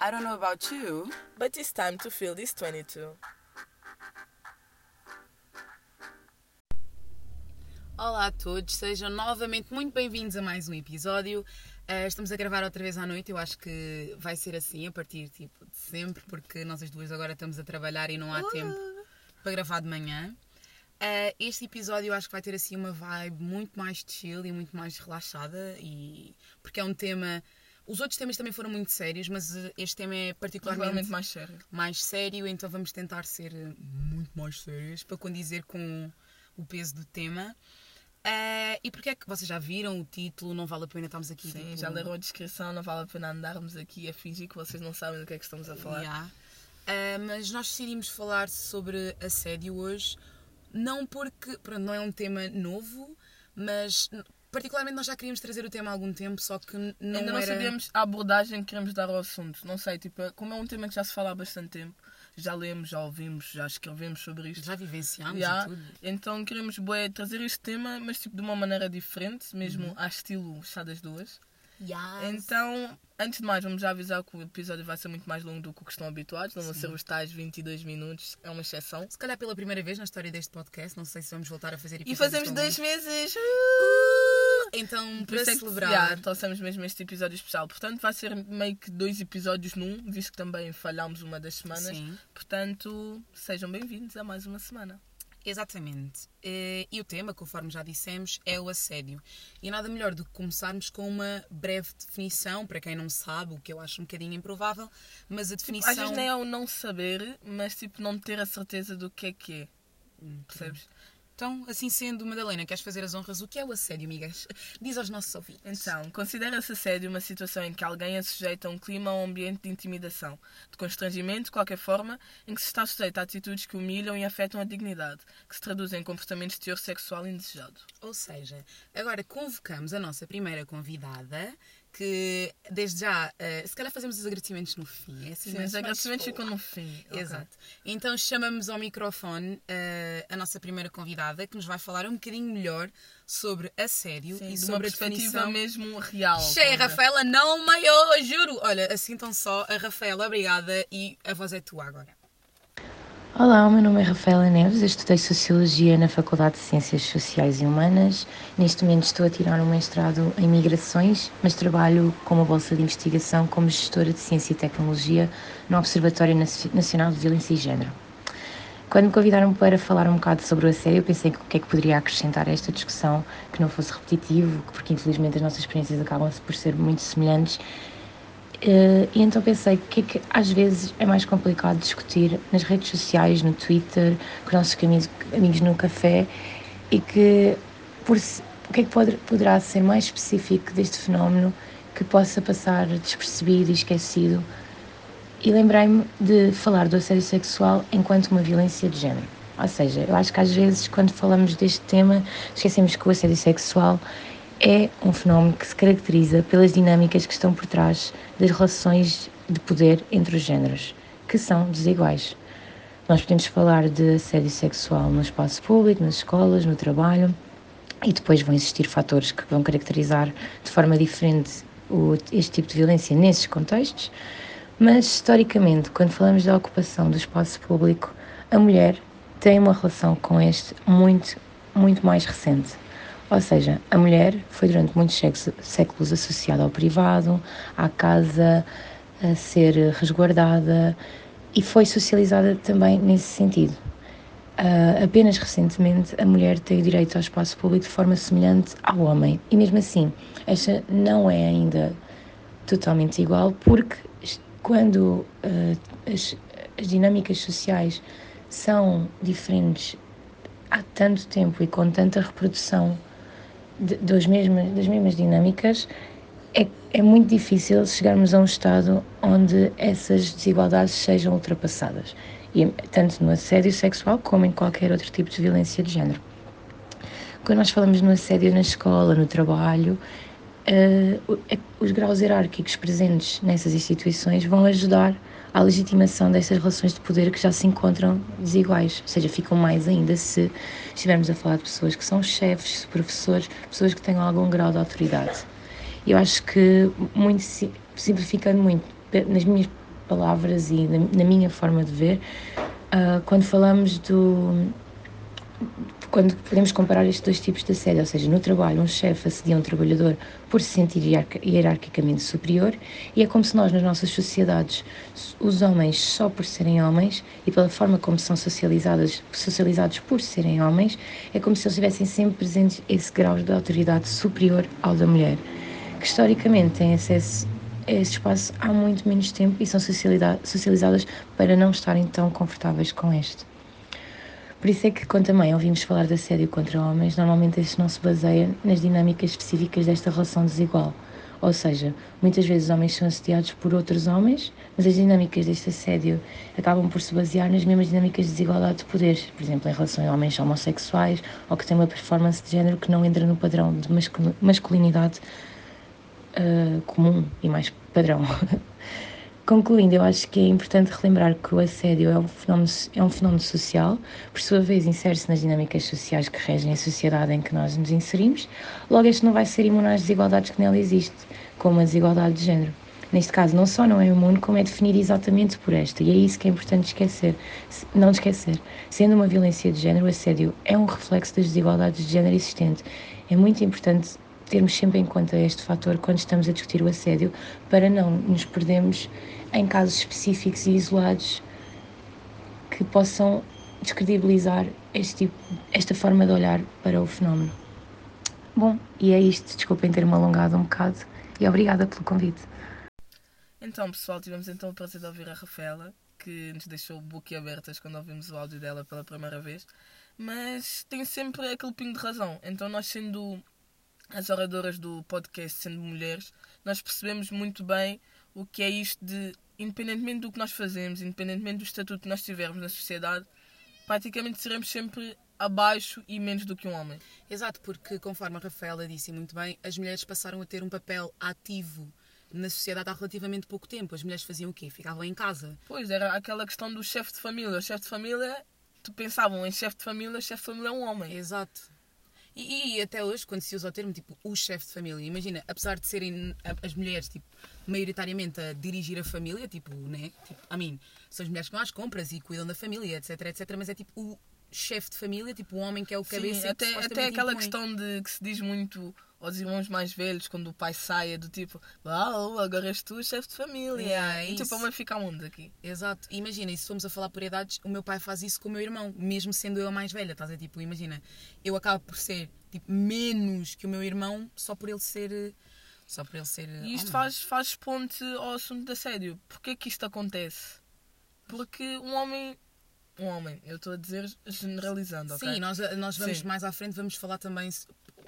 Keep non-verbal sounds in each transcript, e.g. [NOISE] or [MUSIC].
I don't know about you. But it's time to feel this 22. Olá a todos, sejam novamente muito bem-vindos a mais um episódio. Uh, estamos a gravar outra vez à noite, eu acho que vai ser assim a partir tipo, de sempre, porque nós as duas agora estamos a trabalhar e não há Uh. tempo para gravar de manhã. Uh, este episódio eu acho que vai ter assim uma vibe muito mais chill e muito mais relaxada, e porque é um tema. Os outros temas também foram muito sérios, mas uh, este tema é particularmente mais sério. mais sério, então vamos tentar ser eh, muito mais sérios para condizer com o peso do tema. Eh, e porque é que vocês já viram o título? Não vale a pena estarmos aqui. Sim, tipo, já leram a descrição, não vale a pena andarmos aqui a fingir que vocês não sabem do que é que estamos a falar. Yeah. Eh, mas nós decidimos falar sobre assédio hoje, não porque pronto, não é um tema novo, mas particularmente nós já queríamos trazer o tema há algum tempo, só que não Ainda não era. sabemos a abordagem que queremos dar ao assunto. Não sei, tipo, como é um tema que já se fala há bastante tempo, já lemos, já ouvimos, já escrevemos sobre isto. Já vivenciámos e tudo. Então queremos bué, trazer este tema, mas tipo de uma maneira diferente, mesmo a estilo chá das duas. Então, antes de mais, vamos já avisar que o episódio vai ser muito mais longo do que o que estão habituados. Não vão ser os tais 22 minutos, é uma exceção. Se calhar pela primeira vez na história deste podcast, não sei se vamos voltar a fazer E episódios fazemos tão dois meses! Então, para é celebrar. trouxemos mesmo este episódio especial. Portanto, vai ser meio que dois episódios num, visto que também falhámos uma das semanas. Sim, Portanto, sejam bem-vindos a mais uma semana. exatamente. Eh, E o tema, conforme já dissemos, é o assédio. E nada melhor do que começarmos com uma breve definição, para quem não sabe, o que eu acho um bocadinho improvável, mas a Às definição. vezes nem é o não saber, mas tipo não ter a certeza do que é que é. Percebes? Então, assim sendo, Madalena, queres fazer as honras? O que é o assédio, amigas? Diz aos nossos ouvintes. Então, considera-se assédio uma situação em que alguém é sujeito a um clima ou um ambiente de intimidação, de constrangimento, de qualquer forma, em que se está sujeito a atitudes que humilham e afetam a dignidade, que se traduzem em comportamentos de teor sexual indesejado. Ou seja, agora convocamos a nossa primeira convidada, que desde já, eh, se calhar fazemos os agradecimentos no fim. É assim, Sim, mais- os agradecimentos ficam no fim. Exato. Então chamamos ao microfone eh, a nossa primeira convidada, que nos vai falar um bocadinho melhor sobre assédio Sim, e de uma sobre a perspectiva definição. mesmo real. Cheia? Rafaela, não maior, juro. Olha, assim então só, a Rafaela, obrigada e a voz é tua agora. Olá, o meu nome é Rafaela Neves, eu estudei Sociologia na Faculdade de Ciências Sociais e Humanas. Neste momento estou a tirar um mestrado em Migrações, mas trabalho com uma bolsa de investigação como gestora de Ciência e Tecnologia no Observatório Naci- Nacional de Violência e Género. Quando me convidaram para falar um bocado sobre o assédio, eu pensei que o que é que poderia acrescentar a esta discussão que não fosse repetitivo, porque infelizmente as nossas experiências acabam por ser muito semelhantes eh, e então pensei que, é que às vezes é mais complicado discutir nas redes sociais, no Twitter, com os nossos amigos, amigos no café e que por, o que é que pode, poderá ser mais específico deste fenómeno que possa passar despercebido e esquecido. E lembrei-me de falar do assédio sexual enquanto uma violência de género. Ou seja, eu acho que às vezes quando falamos deste tema esquecemos que o assédio sexual é um fenómeno que se caracteriza pelas dinâmicas que estão por trás das relações de poder entre os géneros, que são desiguais. Nós podemos falar de assédio sexual no espaço público, nas escolas, no trabalho, e depois vão existir fatores que vão caracterizar de forma diferente este tipo de violência nesses contextos, mas historicamente, quando falamos da ocupação do espaço público, a mulher tem uma relação com este muito, muito mais recente. Ou seja, a mulher foi durante muitos séculos- associada ao privado, à casa, a ser resguardada e foi socializada também nesse sentido. Ah, apenas recentemente a mulher tem o direito ao espaço público de forma semelhante ao homem. E mesmo assim, esta não é ainda totalmente igual, porque quando ah, as, as dinâmicas sociais são diferentes há tanto tempo e com tanta reprodução das mesmas dinâmicas, é, é muito difícil chegarmos a um estado onde essas desigualdades sejam ultrapassadas, e, tanto no assédio sexual como em qualquer outro tipo de violência de género. Quando nós falamos no assédio na escola, no trabalho, é- os graus hierárquicos presentes nessas instituições vão ajudar à legitimação dessas relações de poder que já se encontram desiguais, ou seja, ficam mais ainda se estivermos a falar de pessoas que são chefes, professores, pessoas que tenham algum grau de autoridade. Eu acho que, muito si- simplificando muito, nas minhas palavras e na, minha forma de ver, uh, quando falamos do quando podemos comparar estes dois tipos de assédio, ou seja, no trabalho um chefe assedia um trabalhador por se sentir hierarquicamente superior e é como se nós nas nossas sociedades, os homens só por serem homens e pela forma como são socializados, socializados por serem homens, é como se eles tivessem sempre presentes esse grau de autoridade superior ao da mulher, que historicamente têm acesso a esse espaço há muito menos tempo e são socializadas para não estarem tão confortáveis com este. Por isso é que, quando também ouvimos falar de assédio contra homens, normalmente este não se baseia nas dinâmicas específicas desta relação desigual. Ou seja, muitas vezes homens são assediados por outros homens, mas as dinâmicas deste assédio acabam por se basear nas mesmas dinâmicas de desigualdade de poderes, por exemplo, em relação a homens homossexuais ou que têm uma performance de género que não entra no padrão de masculinidade uh, comum e mais padrão. [LAUGHS] Concluindo, eu acho que é importante relembrar que o assédio é um fenómeno, é um fenómeno social, por sua vez insere-se nas dinâmicas sociais que regem a sociedade em que nós nos inserimos, logo este não vai ser imune às desigualdades que nela existem, como a desigualdade de género. Neste caso, não só não é imune, como é definido exatamente por esta, e é isso que é importante esquecer, não esquecer. Sendo uma violência de género, o assédio é um reflexo das desigualdades de género existentes. É muito importante termos sempre em conta este fator quando estamos a discutir o assédio, para não nos perdermos em casos específicos e isolados que possam descredibilizar este tipo, esta forma de olhar para o fenómeno. Bom, e é isto. Desculpem ter-me alongado um bocado e obrigada pelo convite. Então, pessoal, tivemos então o prazer de ouvir a Rafaela, que nos deixou boquiabertas quando ouvimos o áudio dela pela primeira vez, mas tem sempre aquele pingo de razão. Então, nós sendo as oradoras do podcast, sendo mulheres, nós percebemos muito bem o que é isto de, independentemente do que nós fazemos, independentemente do estatuto que nós tivermos na sociedade, praticamente seremos sempre abaixo e menos do que um homem. Exato, porque conforme a Rafaela disse muito bem, as mulheres passaram a ter um papel ativo na sociedade há relativamente pouco tempo. As mulheres faziam o quê? Ficavam em casa. Pois, era aquela questão do chefe de família. O chefe de família, tu pensavam em chefe de família, chefe de família é um homem. Exato. E, e, até hoje, quando se usa o termo, tipo, o chefe de família, imagina, apesar de serem as mulheres, tipo, maioritariamente a dirigir a família, tipo, né? Tipo, a mim, são as mulheres que vão às compras e cuidam da família, etc, etc, mas é tipo o chefe de família, tipo, o homem que é o cabeça. Sim, até, até aquela impõe. questão de que se diz muito aos irmãos mais velhos, quando o pai saia do tipo, uau, agora és tu chefe de família. Yeah, é e tipo, a mãe fica onde aqui? Exato. Imagina, e se formos a falar por idades, o meu pai faz isso com o meu irmão, mesmo sendo eu a mais velha, estás a tipo, imagina, eu acabo por ser tipo, menos que o meu irmão só por ele ser. Só por ele ser. E isto faz, faz ponte ao assunto da sério. Porquê que isto acontece? Porque um homem um homem. Eu estou a dizer generalizando, ok? Sim, nós, nós vamos Sim. mais à frente, vamos falar também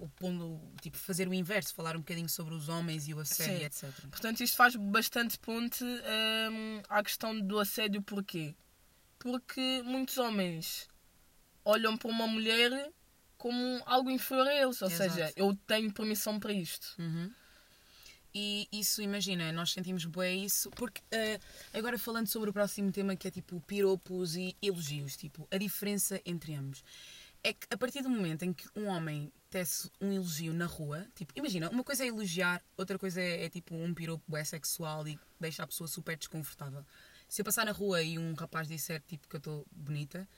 o pondo, tipo, fazer o inverso, falar um bocadinho sobre os homens e o assédio, etc. Portanto, isto faz bastante ponte um, à questão do assédio, porquê? Porque muitos homens olham para uma mulher como algo inferior a eles, ou Exato. seja, eu tenho permissão para isto. Uhum. E isso, imagina, nós sentimos bem isso, porque uh, agora falando sobre o próximo tema que é tipo piropos e elogios, tipo, a diferença entre ambos é que a partir do momento em que um homem tece um elogio na rua, tipo, imagina, uma coisa é elogiar, outra coisa é, é tipo um piropo é sexual e deixa a pessoa super desconfortável. Se eu passar na rua e um rapaz disser tipo que eu estou bonita,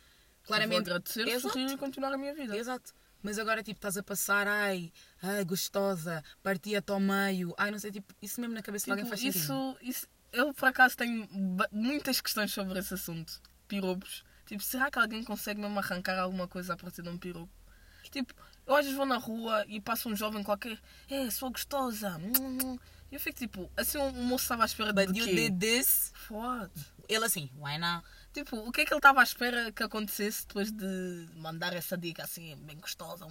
claramente. Eu vou agradecer, Exato. sorrir e continuar a minha vida. Exato. Mas agora, tipo, estás a passar, ai, ai, gostosa, partia-te ao meio, ai, não sei, tipo, isso mesmo na cabeça tipo, de alguém faz isso, isso, eu, por acaso, tenho muitas questões sobre esse assunto. Piropos. Tipo, será que alguém consegue mesmo arrancar alguma coisa a partir de um piropo? Tipo, eu às vezes vou na rua e passa um jovem qualquer, é, sou gostosa. E eu fico tipo, assim o moço estava à espera But you did this? What? Ele assim, why not? Tipo, o que é que ele estava à espera que acontecesse depois de mandar essa dica assim, bem gostosa?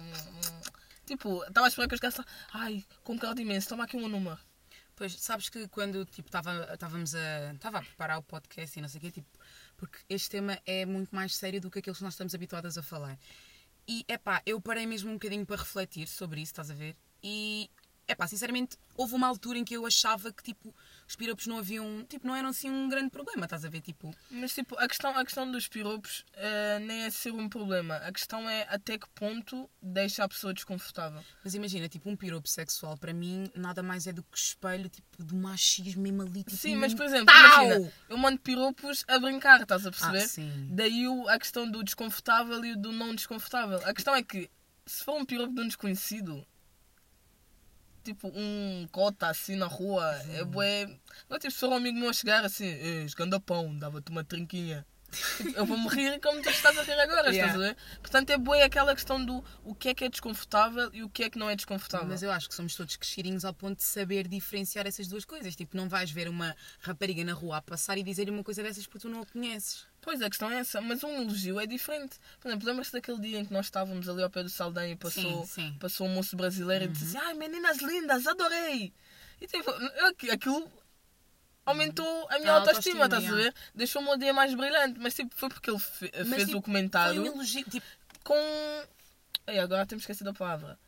Tipo, estava à espera que os caras ai, concordo imenso, toma aqui um número. Pois, sabes que quando tipo, estávamos a, estava a preparar o podcast e não sei o quê, tipo, porque este tema é muito mais sério do que aqueles que nós estamos habituados a falar. E, é pá, eu parei mesmo um bocadinho para refletir sobre isso, estás a ver? E, é pá, sinceramente, houve uma altura em que eu achava que, tipo, os piropos não haviam, tipo, não eram assim um grande problema, estás a ver? Tipo... Mas tipo, a questão, a questão dos piropos uh, nem é ser um problema. A questão é até que ponto deixa a pessoa desconfortável. Mas imagina, tipo, um piropo sexual para mim nada mais é do que espelho tipo, do machismo mesmo ali. Tipo, sim, mas por exemplo, imagina, eu mando piropos a brincar, estás a perceber? Ah, sim. Daí a questão do desconfortável e do não desconfortável. A questão é que se for um piropo de um desconhecido, tipo um cota assim na rua, hum. é bué. Não tipo, se um amigo meu chegar assim, esganda pão, dava-te uma trinquinha. Eu vou-me rir como tu estás a rir agora, yeah. estás a ver? Portanto, é boa aquela questão do o que é que é desconfortável e o que é que não é desconfortável. Mas eu acho que somos todos crescidinhos ao ponto de saber diferenciar essas duas coisas. Tipo, não vais ver uma rapariga na rua a passar e dizer-lhe uma coisa dessas porque tu não a conheces. Pois, a questão é essa, mas um elogio é diferente. Por exemplo, lembras-te daquele dia em que nós estávamos ali ao pé do Saldanha e passou, sim, sim. passou um moço brasileiro uhum. e disse assim, ai meninas lindas, adorei! E tipo, aquilo aumentou a minha a autoestima, estás a ver? Deixou-me o dia mais brilhante, mas tipo, foi porque ele fe mas, fez tipo, o comentário. Foi um elogio, tipo... Com. Ei, agora temos esquecido a palavra.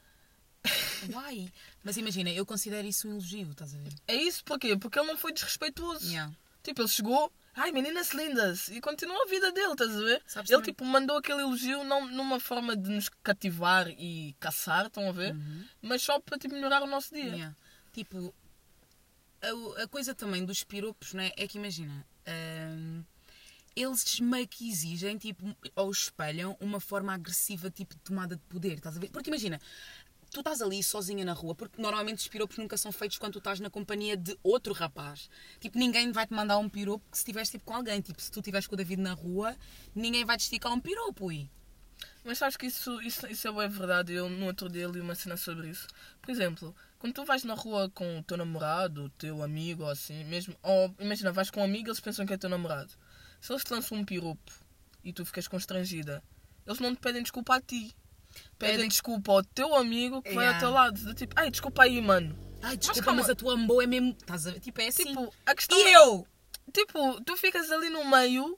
[LAUGHS] Why? Mas imagina, eu considero isso um elogio, estás a ver? É isso porquê? Porque ele não foi desrespeituoso. Yeah. Tipo, ele chegou, ai meninas lindas, e continuou a vida dele, estás a ver? Sabes ele tipo mandou aquele elogio não numa forma de nos cativar e caçar, estão a ver? Uhum. Mas só para tipo, melhorar o nosso dia. Yeah. Tipo, a, a, coisa também dos piropos, né, é que imagina. Um, eles meio que exigem, tipo, ou espelham uma forma agressiva, tipo, de tomada de poder, estás a ver? Porque imagina, tu estás ali sozinha na rua, porque normalmente os piropos nunca são feitos quando tu estás na companhia de outro rapaz. Tipo, ninguém vai te mandar um piropo se estiveres tipo, com alguém. Tipo, se tu estiveres com o David na rua, ninguém vai te esticar um piropo. E... Mas sabes que isso, isso, isso é verdade. Eu no outro dia li uma cena sobre isso. Por exemplo, quando tu vais na rua com o teu namorado, o teu amigo, ou assim, mesmo. Ou imagina, vais com um amigo eles pensam que é teu namorado. Se eles te lançam um piropo e tu ficas constrangida, eles não te pedem desculpa a ti. Pedem, pedem desculpa ao teu amigo que yeah. vai ao teu lado. De tipo, ai, desculpa aí, mano. Ai, desculpa, mas, mas a tua amboa é mesmo. Estás a... Tipo, é assim. Tipo, a questão e é... eu? Tipo, tu ficas ali no meio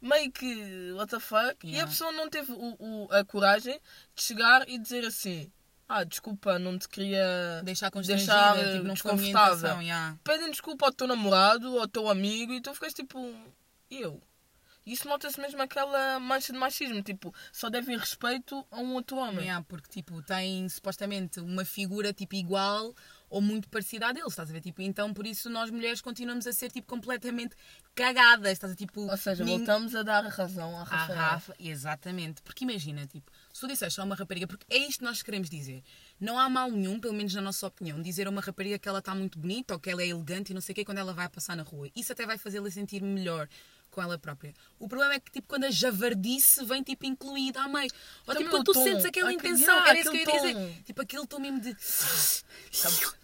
meio que what the fuck yeah. e a pessoa não teve o, o, a coragem de chegar e dizer assim ah, desculpa, não te queria deixar, deixar tipo, não desconfortável. Yeah. Pedem desculpa ao teu namorado, ao teu amigo e tu ficas tipo, eu. Isso nota-se mesmo aquela mancha de machismo, tipo, só devem respeito a um outro homem. Yeah, porque tipo, tem supostamente uma figura tipo igual ou muito parecida a deles, estás a ver? Tipo, então por isso nós mulheres continuamos a ser tipo completamente cagadas, estás a tipo. Ou seja, voltamos a dar razão à Rafa. À Rafa, exatamente. Porque imagina, tipo, se tu disseste a uma rapariga, porque é isto que nós queremos dizer. Não há mal nenhum, pelo menos na nossa opinião, dizer a uma rapariga que ela está muito bonita ou que ela é elegante e não sei o quê quando ela vai passar na rua. Isso até vai fazê-la sentir melhor com ela própria. O problema é que, tipo, quando a javardice vem, tipo, incluída à meio. Ou, tipo, quando tu tom, sentes aquela aquele, intenção, era isso que eu ia dizer. Tipo, aquele tom mesmo de...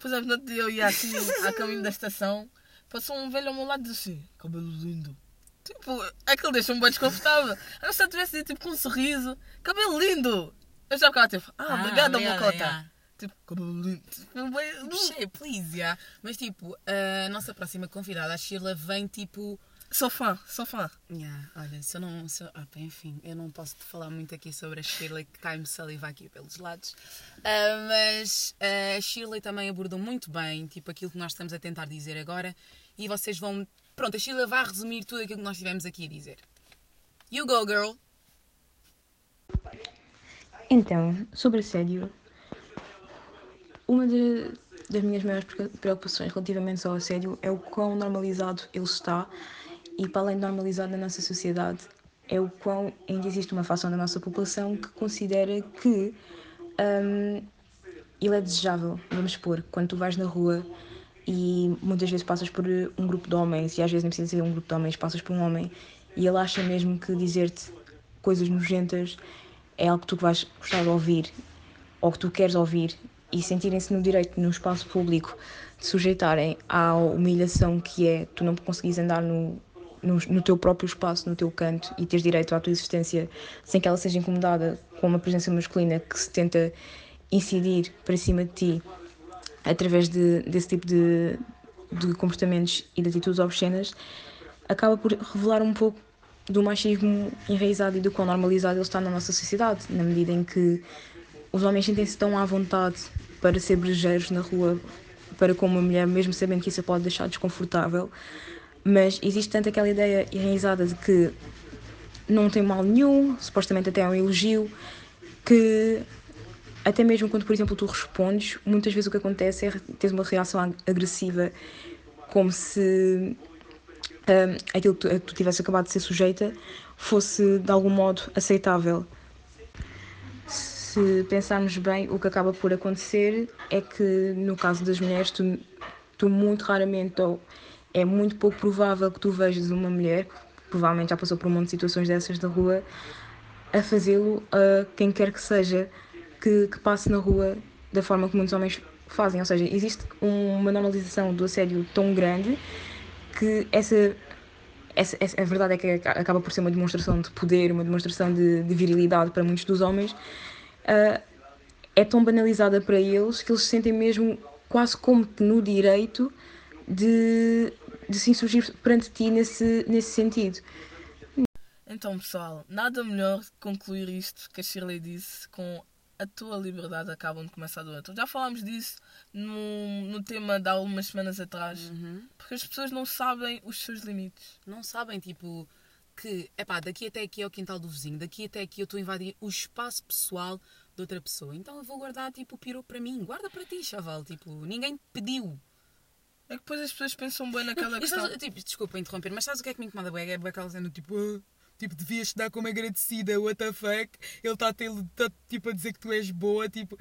Por exemplo, no dia eu ia assim, a caminho da estação, passou um velho ao meu lado e disse assim, cabelo lindo. Tipo, aquilo deixou-me bem desconfortável. Eu só tivesse tipo com um sorriso, cabelo lindo. Eu já ficava tipo, ah, ah obrigada, Mocota. Yeah. Tipo, cabelo lindo. Tipo, please, yeah. Mas tipo, a nossa próxima convidada, a Sheila, vem tipo Sou fã, sou fã. Yeah, olha, se eu não. Se eu, ah, enfim, eu não posso te falar muito aqui sobre a Shirley, que cai-me saliva aqui pelos lados. Uh, mas uh, a Shirley também abordou muito bem, tipo, aquilo que nós estamos a tentar dizer agora. E vocês vão. Pronto, a Shirley vai resumir tudo aquilo que nós tivemos aqui a dizer. You go, girl! Então, sobre assédio, uma de, das minhas maiores preocupações relativamente ao assédio é o quão normalizado ele está e para além de normalizado na nossa sociedade, é o quão ainda existe uma fação da nossa população que considera que um, ele é desejável. Vamos supor, quando tu vais na rua e muitas vezes passas por um grupo de homens, e às vezes nem precisa ser um grupo de homens, passas por um homem e ele acha mesmo que dizer-te coisas nojentas é algo que tu vais gostar de ouvir ou que tu queres ouvir e sentirem-se no direito, no espaço público, de sujeitarem à humilhação que é tu não conseguires andar no, no, no, teu próprio espaço, no teu canto e teres direito à tua existência sem que ela seja incomodada com uma presença masculina que se tenta incidir para cima de ti através de, desse tipo de, de comportamentos e de atitudes obscenas, acaba por revelar um pouco do machismo enraizado e do quão normalizado ele está na nossa sociedade, na medida em que os homens sentem-se tão à vontade para ser brejeiros na rua para com uma mulher, mesmo sabendo que isso a pode deixar desconfortável. Mas existe tanto aquela ideia enraizada de que não tem mal nenhum, supostamente até é um elogio, que até mesmo quando, por exemplo, tu respondes, muitas vezes o que acontece é teres uma reação agressiva, como se um, aquilo que tu, tu tivesse acabado de ser sujeita fosse de algum modo aceitável. Se pensarmos bem, o que acaba por acontecer é que no caso das mulheres, tu, tu muito raramente, ou é muito pouco provável que tu vejas uma mulher, provavelmente já passou por um monte de situações dessas da rua, a fazê-lo a quem quer que seja que, que passe na rua da forma que muitos homens fazem. Ou seja, existe uma normalização do assédio tão grande que essa, essa, essa, a verdade é que acaba por ser uma demonstração de poder, uma demonstração de, de virilidade para muitos dos homens, uh, é tão banalizada para eles que eles se sentem mesmo quase como que no direito de, de se insurgir perante ti nesse, nesse sentido. Então, pessoal, nada melhor concluir isto que a Shirley disse com a tua liberdade acabam de começar do outro. Já falámos disso no, no tema de há algumas semanas atrás. Uhum. Porque as pessoas não sabem os seus limites. Não sabem, tipo, que, epá, daqui até aqui é o quintal do vizinho, daqui até aqui eu estou a invadir o espaço pessoal de outra pessoa. Então eu vou guardar, tipo, o para mim. Guarda para ti, chaval. Tipo, ninguém pediu. É que depois as pessoas pensam bem naquela questão. tipo, desculpa interromper, mas sabes o que é que me incomoda bem? É aquela cena, tipo... Tipo, devias te dar como agradecida, what the fuck? Ele está tá, tipo, a dizer que tu és boa, tipo.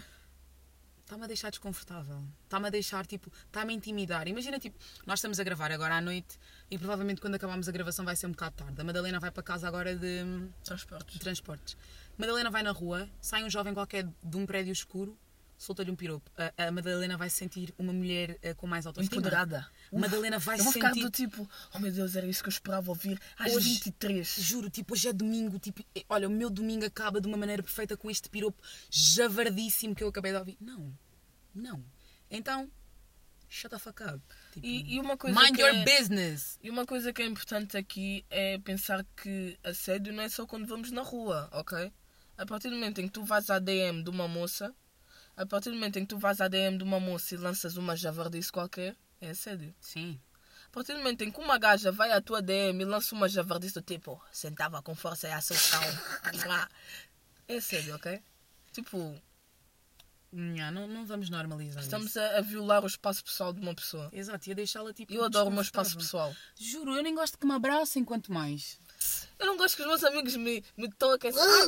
Está-me a deixar desconfortável. Está-me a deixar, tipo, está-me a intimidar. Imagina, tipo, nós estamos a gravar agora à noite e provavelmente quando acabarmos a gravação vai ser um bocado tarde. A Madalena vai para casa agora de. Transportes. De transportes. Madalena vai na rua, sai um jovem qualquer de um prédio escuro, solta-lhe um piropo. A, a, Madalena vai se sentir uma mulher uh, com mais autoestima. Empoderada. Uf, Madalena vai se sentir. Eu vou ficar do tipo, oh meu Deus, era isso que eu esperava ouvir às hoje, 23. Juro, tipo, hoje é domingo. Tipo, eh, olha, o meu domingo acaba de uma maneira perfeita com este piropo javardíssimo que eu acabei de ouvir. Não, não. Então, shut the fuck up. Tipo, e, e, uma coisa mind your é, business. E uma coisa que é importante aqui é pensar que assédio não é só quando vamos na rua, ok? A partir do momento em que tu vais à DM de uma moça a partir do momento em que tu vais à DM de uma moça e lanças uma javardice qualquer, é assédio. Sim. A partir do momento em que uma gaja vai à tua DM e lança uma javardice do tipo, sentava com força e assaltão. é assédio, ok? Tipo. Não, não, não vamos normalizar Estamos a, a, violar o espaço pessoal de uma pessoa. Exato, e a deixá-la tipo. Eu adoro o meu espaço pessoal. Juro, eu nem gosto que me abracem quanto mais. Eu não gosto que os meus amigos me, me toquem. Ah,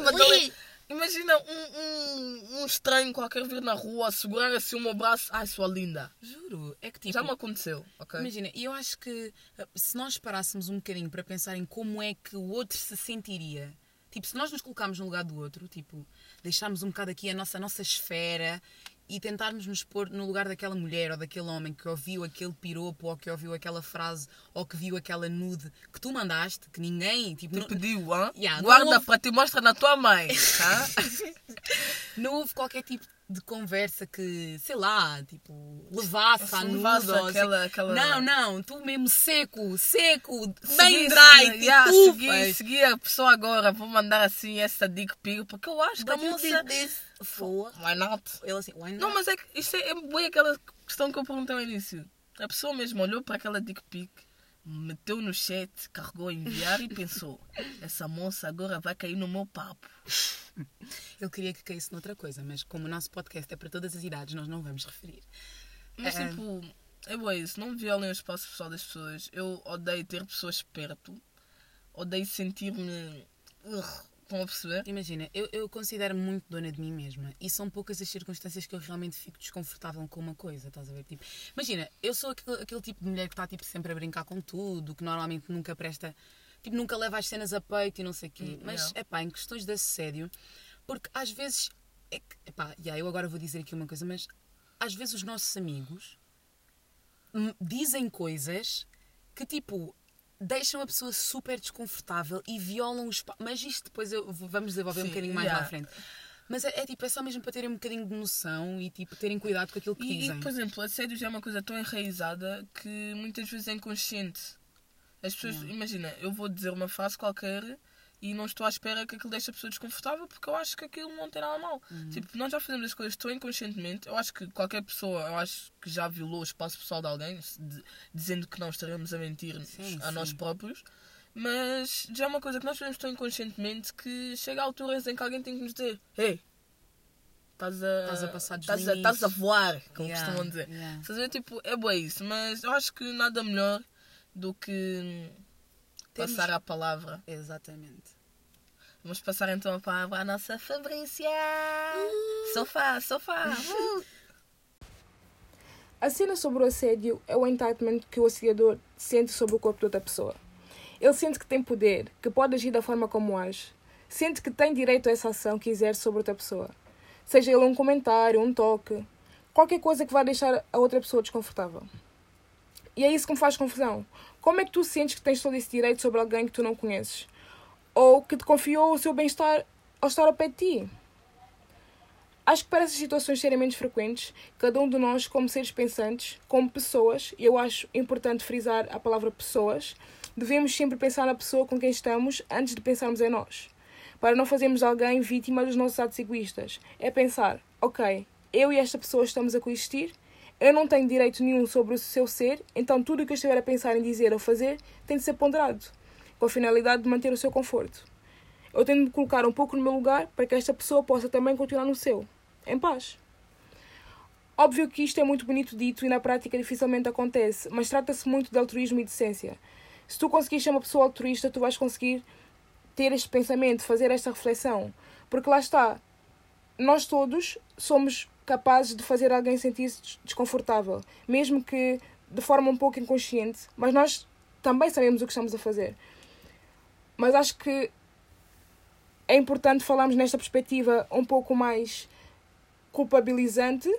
Imagina um, um, um, estranho qualquer vir na rua, segurar assim o meu braço. Ai, sua linda. Juro. É que tipo. Já me aconteceu, ok? Imagina, eu acho que eh, se nós parássemos um bocadinho para pensar em como é que o outro se sentiria. Tipo, se nós nos colocarmos no lugar do outro, tipo, deixarmos um bocado aqui a nossa, a nossa esfera e tentarmos nos pôr no lugar daquela mulher ou daquele homem que ouviu aquele piropo ou que ouviu aquela frase ou que viu aquela nude que tu mandaste, que ninguém tipo, não, pediu, hein? Yeah, guarda houve... para te mostrar na tua mãe. Tá? [LAUGHS] não houve qualquer tipo de conversa que, sei lá, tipo, levasse à nuda. Aquela, aquela... Não, não, tu mesmo seco, seco, bem dry, tipo, yeah, segui, segui a pessoa agora, vou mandar assim essa dick pic, porque eu acho But que a moça... For, why not? Ele assim, why not? Não, mas é que isto é, é bem aquela questão que eu perguntei ao início. A pessoa mesmo olhou para aquela dick pic, meteu no chat, carregou enviar e pensou: essa moça agora vai cair no meu papo. Eu queria que caísse noutra coisa, mas como o nosso podcast é para todas as idades, nós não vamos referir. Mas é... tipo, é bom isso, não violem o espaço pessoal das pessoas. Eu odeio ter pessoas perto, odeio sentir-me. Estão a perceber? Imagina, eu, eu considero muito dona de mim mesma e são poucas as circunstâncias que eu realmente fico desconfortável com uma coisa, estás a ver? Tipo, imagina, eu sou aquele, aquele tipo de mulher que está tipo, sempre a brincar com tudo, que normalmente nunca presta, tipo, nunca leva as cenas a peito e não sei o quê. Hum, Mas, é pá, em questões de assédio, porque às vezes, é que, epá, yeah, eu agora vou dizer aqui uma coisa, mas às vezes os nossos amigos dizem coisas que tipo deixam a pessoa super desconfortável e violam os. Mas isto depois eu, vamos desenvolver Sim, um bocadinho mais yeah. à frente. Mas é, é, tipo, é só mesmo para terem um bocadinho de noção e tipo, terem cuidado com aquilo que e, dizem. E, por exemplo, assédio já é uma coisa tão enraizada que muitas vezes é inconsciente. As pessoas, yeah. imagina, eu vou dizer uma frase qualquer e não estou à espera que aquilo deixe a pessoa desconfortável porque eu acho que aquilo não tem nada mal. Uhum. Tipo, nós já fazemos as coisas tão inconscientemente. Eu acho que qualquer pessoa, eu acho que já violou o espaço pessoal de alguém, de, dizendo que não estaremos a mentir sim, a sim. nós próprios. Mas já é uma coisa que nós fazemos tão inconscientemente que chega a alturas em que alguém tem que nos dizer: Ei, estás a, estás a passar estás a, estás a voar, como yeah, costumam dizer. Yeah. tipo, é boa isso, mas eu acho que nada melhor do que Temos... passar a palavra. Exatamente. Vamos passar então a palavra à nossa Fabrícia. Uh! Sofá, sofá. Uh! A cena sobre o assédio é o entitlement que o assediador sente sobre o corpo de outra pessoa. Ele sente que tem poder, que pode agir da forma como age. Sente que tem direito a essa ação que exerce sobre outra pessoa. Seja ele um comentário, um toque, qualquer coisa que vá deixar a outra pessoa desconfortável. E é isso que me faz confusão. Como é que tu sentes que tens todo esse direito sobre alguém que tu não conheces? Ou que te confiou o seu bem-estar ao estar ao pé de ti? Acho que para essas situações serem menos frequentes, cada um de nós, como seres pensantes, como pessoas, e eu acho importante frisar a palavra pessoas, devemos sempre pensar na pessoa com quem estamos antes de pensarmos em nós. Para não fazermos alguém vítima dos nossos atos egoístas. É pensar, ok, eu e esta pessoa estamos a coexistir, eu não tenho direito nenhum sobre o seu ser, então tudo o que eu estiver a pensar em dizer ou fazer tem de ser ponderado, com a finalidade de manter o seu conforto. Eu tenho de me colocar um pouco no meu lugar para que esta pessoa possa também continuar no seu, em paz. Óbvio que isto é muito bonito dito e na prática dificilmente acontece, mas trata-se muito de altruísmo e decência. Se tu conseguires ser uma pessoa altruísta, tu vais conseguir ter este pensamento, fazer esta reflexão. Porque lá está, nós todos somos capazes de fazer alguém sentir-se desconfortável, mesmo que de forma um pouco inconsciente, mas nós também sabemos o que estamos a fazer. Mas acho que é importante falarmos nesta perspectiva um pouco mais culpabilizante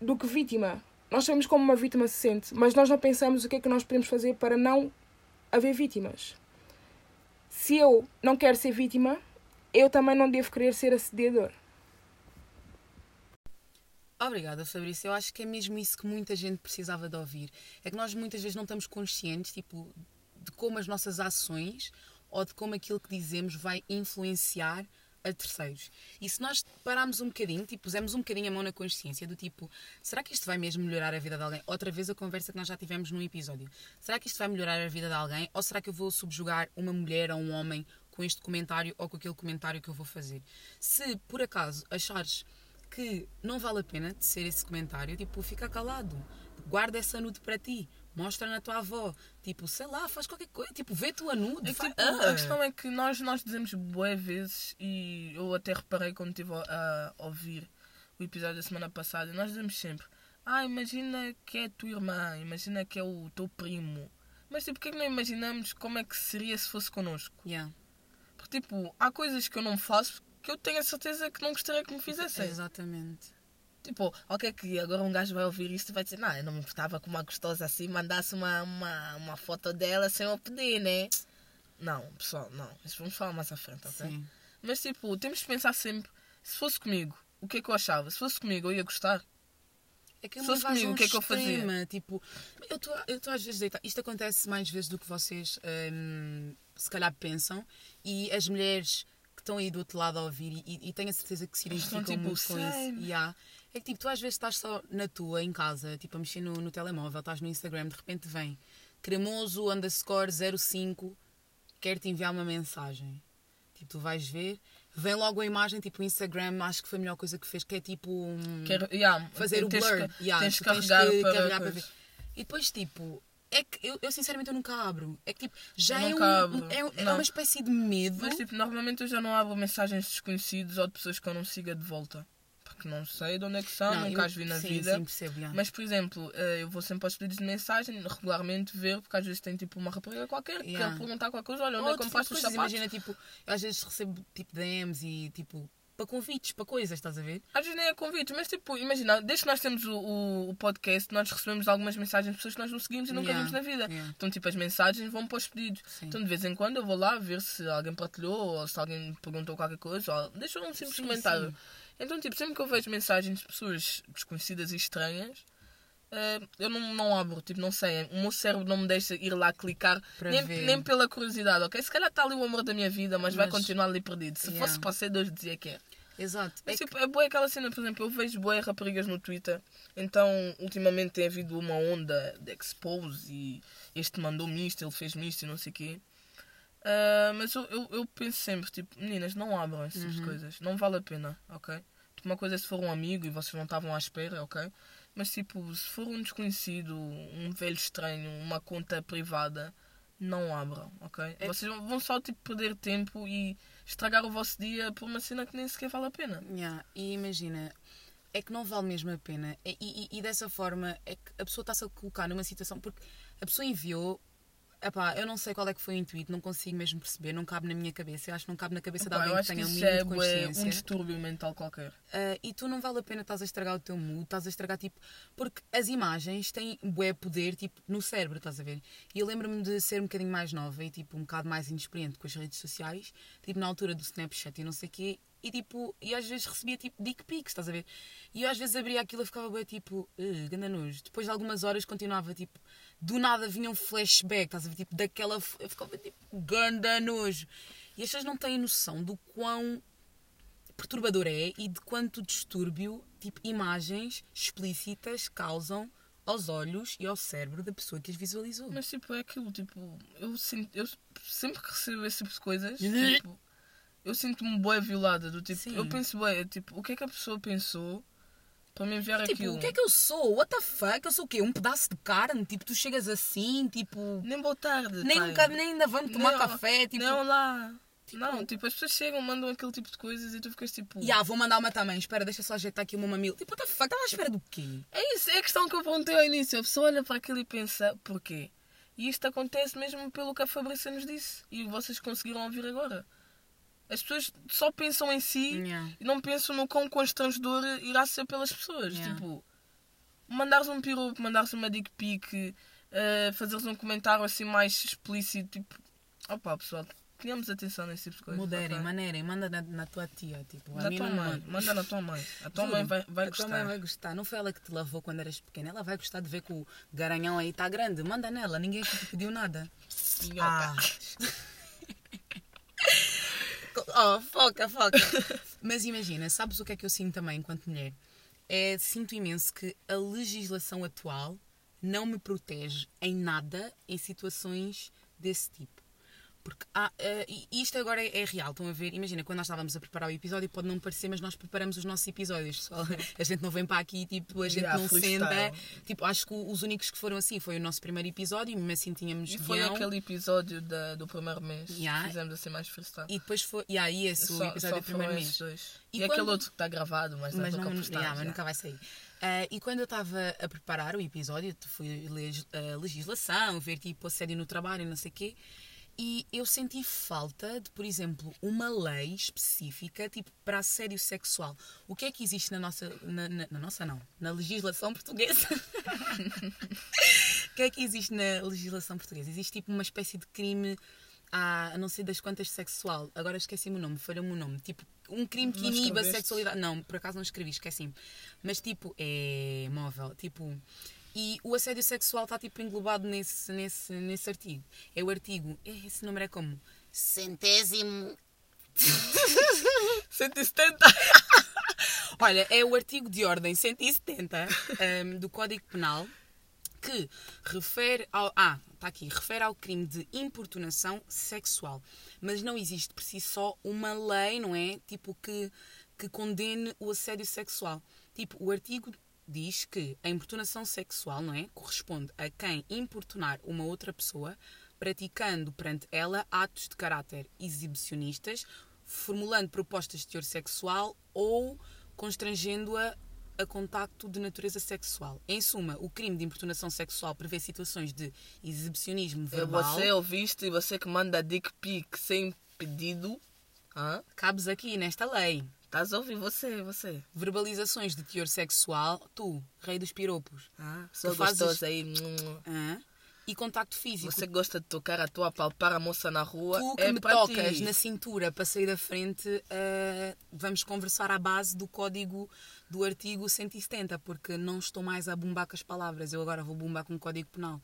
do que vítima. Nós sabemos como uma vítima se sente, mas nós não pensamos o que é que nós podemos fazer para não haver vítimas. Se eu não quero ser vítima, eu também não devo querer ser assediador. Obrigada, Fabrício. Eu acho que é mesmo isso que muita gente precisava de ouvir. É que nós muitas vezes não estamos conscientes, tipo, de como as nossas ações ou de como aquilo que dizemos vai influenciar a terceiros. E se nós pararmos um bocadinho, tipo, pusemos um bocadinho a mão na consciência do tipo, será que isto vai mesmo melhorar a vida de alguém? Outra vez a conversa que nós já tivemos num episódio. Será que isto vai melhorar a vida de alguém? Ou será que eu vou subjugar uma mulher ou um homem com este comentário ou com aquele comentário que eu vou fazer? Se por acaso achares que não vale a pena ser esse comentário, tipo, fica calado. Guarda essa nude para ti. Mostra na tua avó. Tipo, sei lá, faz qualquer coisa. Tipo, vê tua nude. É que, tipo, ah. A questão é que nós, nós dizemos boé vezes, e eu até reparei quando estive a, a ouvir o episódio da semana passada, nós dizemos sempre: Ah, imagina que é a tua irmã, imagina que é o teu primo. Mas tipo, porquê que não imaginamos como é que seria se fosse connosco? Yeah. Porque tipo, há coisas que eu não faço que eu tenho a certeza que não gostaria que me fizessem. Exatamente. Tipo, ok, que agora um gajo vai ouvir isto e vai dizer, não, eu não me importava com uma gostosa assim, mandasse uma, uma, uma foto dela sem eu pedir, né? Não, pessoal, não. Isso vamos falar mais à frente, ok? Sim. Mas tipo, temos de pensar sempre, se fosse comigo, o que é que eu achava? Se fosse comigo, eu ia gostar? É que é se fosse comigo, o que é que eu fazia? Tipo, eu estou às vezes deitada. Isto acontece mais vezes do que vocês hum, se calhar pensam. E as mulheres que estão aí do outro lado a ouvir e, e tenho a certeza que se identificam tipo, muito com isso. Yeah. É que tipo, tu às vezes estás só na tua, em casa, tipo, a mexer no, no telemóvel, estás no Instagram, de repente vem cremoso underscore 05 quer te enviar uma mensagem. Tipo, tu vais ver, vem logo a imagem, tipo, o Instagram, acho que foi a melhor coisa que fez, que é tipo. Um, Quero, yeah, fazer o blur. Que, yeah, tens, carregar, tens que para, carregar para ver. E depois, tipo, é que eu, eu, sinceramente eu nunca abro. É que tipo, já é, um, é, é, uma espécie de medo. Mas tipo, normalmente eu já não abro mensagens desconhecidos ou de pessoas que eu não siga de volta. Porque não sei de onde é que são, não, nunca eu, as vi na sim, vida. Sim, percebo, Mas, por exemplo, eh, eu vou sempre aos pedidos de mensagem, regularmente ver, porque às vezes tem tipo uma rapariga qualquer que quer perguntar qualquer coisa, olha, onde Ou é que compraste os sapatos? Imagina, tipo, eu às vezes recebo tipo DMs e tipo para convites, para coisas, estás a ver? Às vezes nem é convites, mas tipo, imagina, desde que nós temos o, o, o, podcast, nós recebemos algumas mensagens de pessoas que nós não seguimos e nunca yeah, vimos na vida. Yeah. Então, tipo, as mensagens vão para os pedidos. Sim. Então, de vez em quando eu vou lá ver se alguém partilhou ou se alguém perguntou qualquer coisa ou deixou um simples sim, comentário. Sim. Então, tipo, sempre que eu vejo mensagens de pessoas desconhecidas e estranhas, Uh, eu não, não abro, tipo, não sei. O meu cérebro não me deixa ir lá clicar, nem, nem pela curiosidade, ok? Se calhar está ali o amor da minha vida, mas, mas... vai continuar ali perdido. Se yeah. fosse para ser, Deus dizia que é. Exato. Mas, é, tipo, que... é boa aquela cena, por exemplo, eu vejo boas raparigas no Twitter, então ultimamente tem havido uma onda de expose e este mandou-me isto, ele fez-me isto e não sei o quê. Uh, mas eu, eu, eu, penso sempre, tipo, meninas, não abram essas uhum. coisas, não vale a pena, ok? Tipo, uma coisa é se for um amigo e vocês não estavam à espera, ok? Mas tipo, se for um desconhecido, um velho estranho, uma conta privada, não abram, ok? É... Vocês vão só tipo perder tempo e estragar o vosso dia por uma cena que nem sequer vale a pena. Yeah. E imagina, é que não vale mesmo a pena. E, e, e dessa forma é que a pessoa está-se a colocar numa situação. Porque a pessoa enviou Epá, eu não sei qual é que foi o intuito, não consigo mesmo perceber, não cabe na minha cabeça. Eu acho que não cabe na cabeça Epá, de alguém que tenha um mínimo de consciência. É um distúrbio mental qualquer. Uh, e tu não vale a pena estás a estragar o teu mood, estás a estragar tipo. Porque as imagens têm bué poder tipo, no cérebro, estás a ver? E eu lembro-me de ser um bocadinho mais nova e tipo um bocado mais inexperiente com as redes sociais, tipo na altura do Snapchat e não sei o quê, e tipo, e às vezes recebia tipo dick pics, estás a ver? E eu às vezes abria aquilo e ficava bem tipo, uh, ganda nojo. Depois de algumas horas continuava tipo do nada vinha um flashback, estás a ver? Tipo, daquela. Eu ficava tipo, ganda nojo. E as pessoas não têm noção do quão perturbador é e de quanto distúrbio, tipo, imagens explícitas causam aos olhos e ao cérebro da pessoa que as visualizou. Mas, tipo, é aquilo, tipo, eu, sinto, eu sempre que recebo esse tipo de coisas, [LAUGHS] tipo, eu sinto-me boa violada. Do tipo, Sim. eu penso, boa, tipo, o que é que a pessoa pensou para me enviar tipo, aquilo. o que é que eu sou? What the fuck? Eu sou o quê? Um pedaço de carne? Tipo, tu chegas assim, tipo. Nem boa tarde. Nem, um, nem ainda vamos tomar nem, café. Tipo... Não, lá. Tipo... Não, tipo, as pessoas chegam, mandam aquele tipo de coisas e tu ficas tipo. Ya, yeah, vou mandar uma também. Espera, deixa só ajeitar aqui o meu mamilo. Tipo, what the fuck? Estava à espera do quê? É isso, é a questão que eu perguntei ao início. A pessoa olha para aquilo e pensa, porquê? E isto acontece mesmo pelo que a Fabrícia nos disse. E vocês conseguiram ouvir agora. As pessoas só pensam em si yeah. e não pensam no quão constrangedor irá ser pelas pessoas. Yeah. Tipo, mandares um piropo, mandares uma dick pic, uh, fazeres um comentário assim mais explícito, tipo, opa, pessoal, tenhamos atenção nesse tipo de coisas. Muderem, okay? maneirem, manda na, na, tua tia, tipo, na tua mãe, manda na tua mãe. A tua Juro, mãe vai, vai a gostar. A tua mãe vai gostar. Não foi ela que te lavou quando eras pequena, ela vai gostar de ver que o garanhão aí está grande. Manda nela, ninguém te pediu nada. Ah. [LAUGHS] Oh, foca, foca. [LAUGHS] Mas imagina, sabes o que é que eu sinto também enquanto mulher? É, sinto imenso que a legislação atual não me protege em nada em situações desse tipo. Porque há, uh, isto agora é, é, real, estão a ver? Imagina, quando nós estávamos a preparar o episódio, pode não parecer, mas nós preparamos os nossos episódios. Só, [LAUGHS] a gente não vem para aqui, tipo, a gente yeah, não senta. Tipo, acho que os únicos que foram assim foi o nosso primeiro episódio, mesmo assim tínhamos. E foi guião. aquele episódio da, do primeiro mês. Yeah. Fizemos assim mais freestyle. E depois foi. E aí, esse só, o episódio do primeiro mês. Dois. E, e quando... aquele outro que está gravado, mas, mas não, não yeah, mas nunca vai sair. Uh, e quando eu estava a preparar o episódio, fui ler a legislação, ver tipo assédio no trabalho e não sei o quê. E eu senti falta de, por exemplo, uma lei específica tipo para assédio sexual. O que é que existe na nossa. Na, na, na nossa, não. Na legislação portuguesa. [LAUGHS] o que é que existe na legislação portuguesa? Existe tipo uma espécie de crime a não sei das quantas sexual. Agora esqueci-me o nome, falha-me o nome. Tipo, um crime que iniba a sexualidade. Não, por acaso não escrevi, esqueci-me. Mas tipo, é móvel. Tipo e o assédio sexual está tipo englobado nesse, nesse, nesse artigo. É o artigo. É, esse número é como? Centésimo. [LAUGHS] 170. [LAUGHS] Olha, é o artigo de ordem 170 um, do Código Penal que refere ao. Ah, está aqui. Refere ao crime de importunação sexual. Mas não existe por si só uma lei, não é? Tipo, que, que condene o assédio sexual. Tipo, o artigo diz que a importunação sexual, não é? Corresponde a quem importunar uma outra pessoa praticando perante ela atos de caráter exibicionistas, formulando propostas de teor sexual ou constrangendo-a a contacto de natureza sexual. Em suma, o crime de importunação sexual prevê situações de exibicionismo verbal. Você ouviste e você que manda dick pic sem pedido, hã? cabes aqui nesta lei. Estás a ouvir você, você. Verbalizações de teor sexual, tu, rei dos piropos. Ah, sou fazes... aí. Ah, e contacto físico. Você gosta de tocar a tua palpar a moça na rua? Tu que é me tocas ti. na cintura para sair da frente, uh, vamos conversar à base do código do artigo 170, porque não estou mais a bombar com as palavras, eu agora vou bombar com o código penal.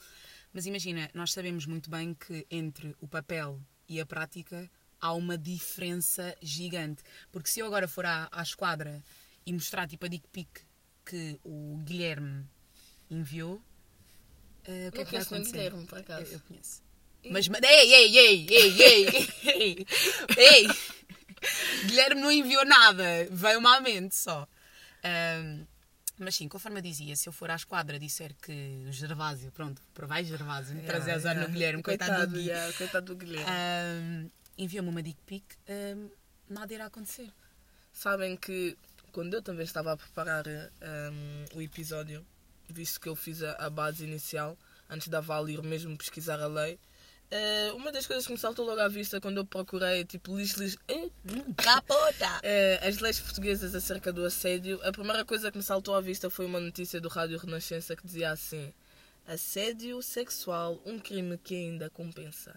Mas imagina, nós sabemos muito bem que entre o papel e a prática há uma diferença gigante. Porque se eu agora for à, à esquadra e mostrar tipo a dick pic que o Guilherme enviou, uh, o que é que vai acontecer? Guilherme, por acaso. Eu, eu conheço. Mas, mas ei, ei, ei, ei, ei, ei, ei, Guilherme não enviou nada, veio uma mente só. Um, mas sim, conforme eu dizia, se eu for à esquadra disser que o Gervásio, pronto, provai Gervásio, me yeah, trazer azar yeah. no Guilherme, coitado, coitado do, yeah, coitado do Guilherme. Um, enviou-me uma dick pic, um, nada irá acontecer. Sabem que quando eu também estava a preparar um, o episódio, visto que eu fiz a, a base inicial, antes da Valir mesmo pesquisar a lei, Uh, uma das coisas que me saltou logo à vista quando eu procurei, tipo, lis, uh, capota! Uh, [LAUGHS] as leis portuguesas acerca do assédio, a primeira coisa que me saltou à vista foi uma notícia do Rádio Renascença que dizia assim: Assédio sexual, um crime que ainda compensa.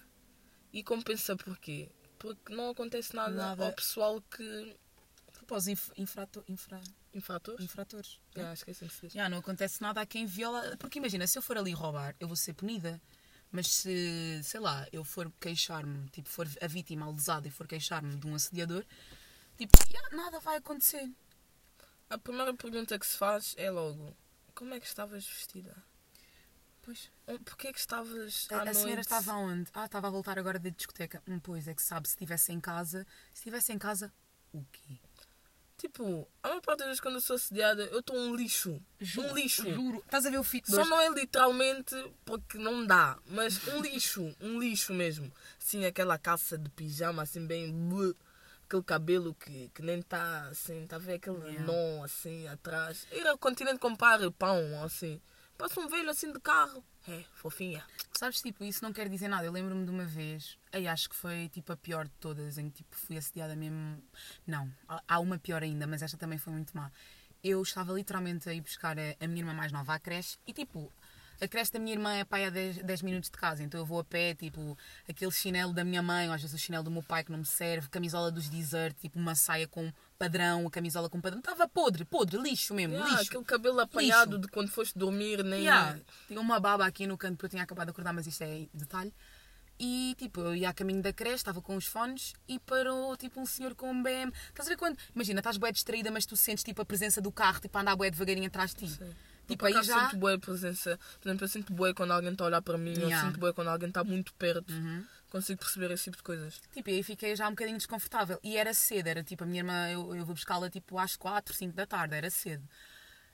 E compensa porquê? Porque não acontece nada, nada. ao pessoal que. Após inf, infrator, infra... infratores? Infratores. Yeah, é que se diz. Yeah, não acontece nada a quem viola. Porque imagina, se eu for ali roubar, eu vou ser punida. Mas se, sei lá, eu for queixar-me, tipo, for a vítima lesada e for queixar-me de um assediador, tipo, yeah, nada vai acontecer. A primeira pergunta que se faz é logo: como é que estavas vestida? Pois. Porquê é que estavas à a, noite? A senhora estava onde? Ah, estava a voltar agora da discoteca. Hum, pois, é que sabe, se estivesse em casa. Se estivesse em casa, o quê? Tipo, a maior parte das vezes quando eu sou assediada, eu estou um lixo. Juro, um lixo. Juro. Estás a ver o fit Só não é literalmente porque não dá, mas um lixo. Um lixo mesmo. Assim, aquela calça de pijama, assim, bem. Aquele cabelo que, que nem está assim, está a ver aquele yeah. nó assim atrás. Ir ao continente comprar pão, assim. Passa um velho assim de carro. É, fofinha. Sabes, tipo, isso não quer dizer nada. Eu lembro-me de uma vez, aí acho que foi tipo a pior de todas, em que tipo, fui assediada mesmo. Não, há uma pior ainda, mas esta também foi muito má. Eu estava literalmente a ir buscar a, a minha irmã mais nova à creche e tipo, a creche da minha irmã é pai a 10, 10 minutos de casa, então eu vou a pé, tipo, aquele chinelo da minha mãe, ou às vezes o chinelo do meu pai que não me serve, camisola dos desert, tipo uma saia com padrão, a camisola com padrão. Estava podre, podre, lixo mesmo, yeah, lixo. Aquele cabelo apanhado lixo. de quando foste dormir, nem. Yeah. Tinha uma baba aqui no canto porque eu tinha acabado de acordar, mas isto é detalhe. E tipo, eu ia a caminho da creche, estava com os fones e parou tipo um senhor com um BM. Estás a ver quando. Imagina, estás bué distraída, mas tu sentes tipo a presença do carro, tipo a andar bué devagarinho atrás de ti. Sim. Tipo, aí já... sinto boa presença. Por exemplo, eu sinto boa quando alguém está a olhar para mim, yeah. eu sinto boa quando alguém está muito perto. Uhum. Consigo perceber esse tipo de coisas. Tipo, aí fiquei já um bocadinho desconfortável. E era cedo, era tipo, a minha irmã, eu, eu vou buscá-la tipo às 4, 5 da tarde, era cedo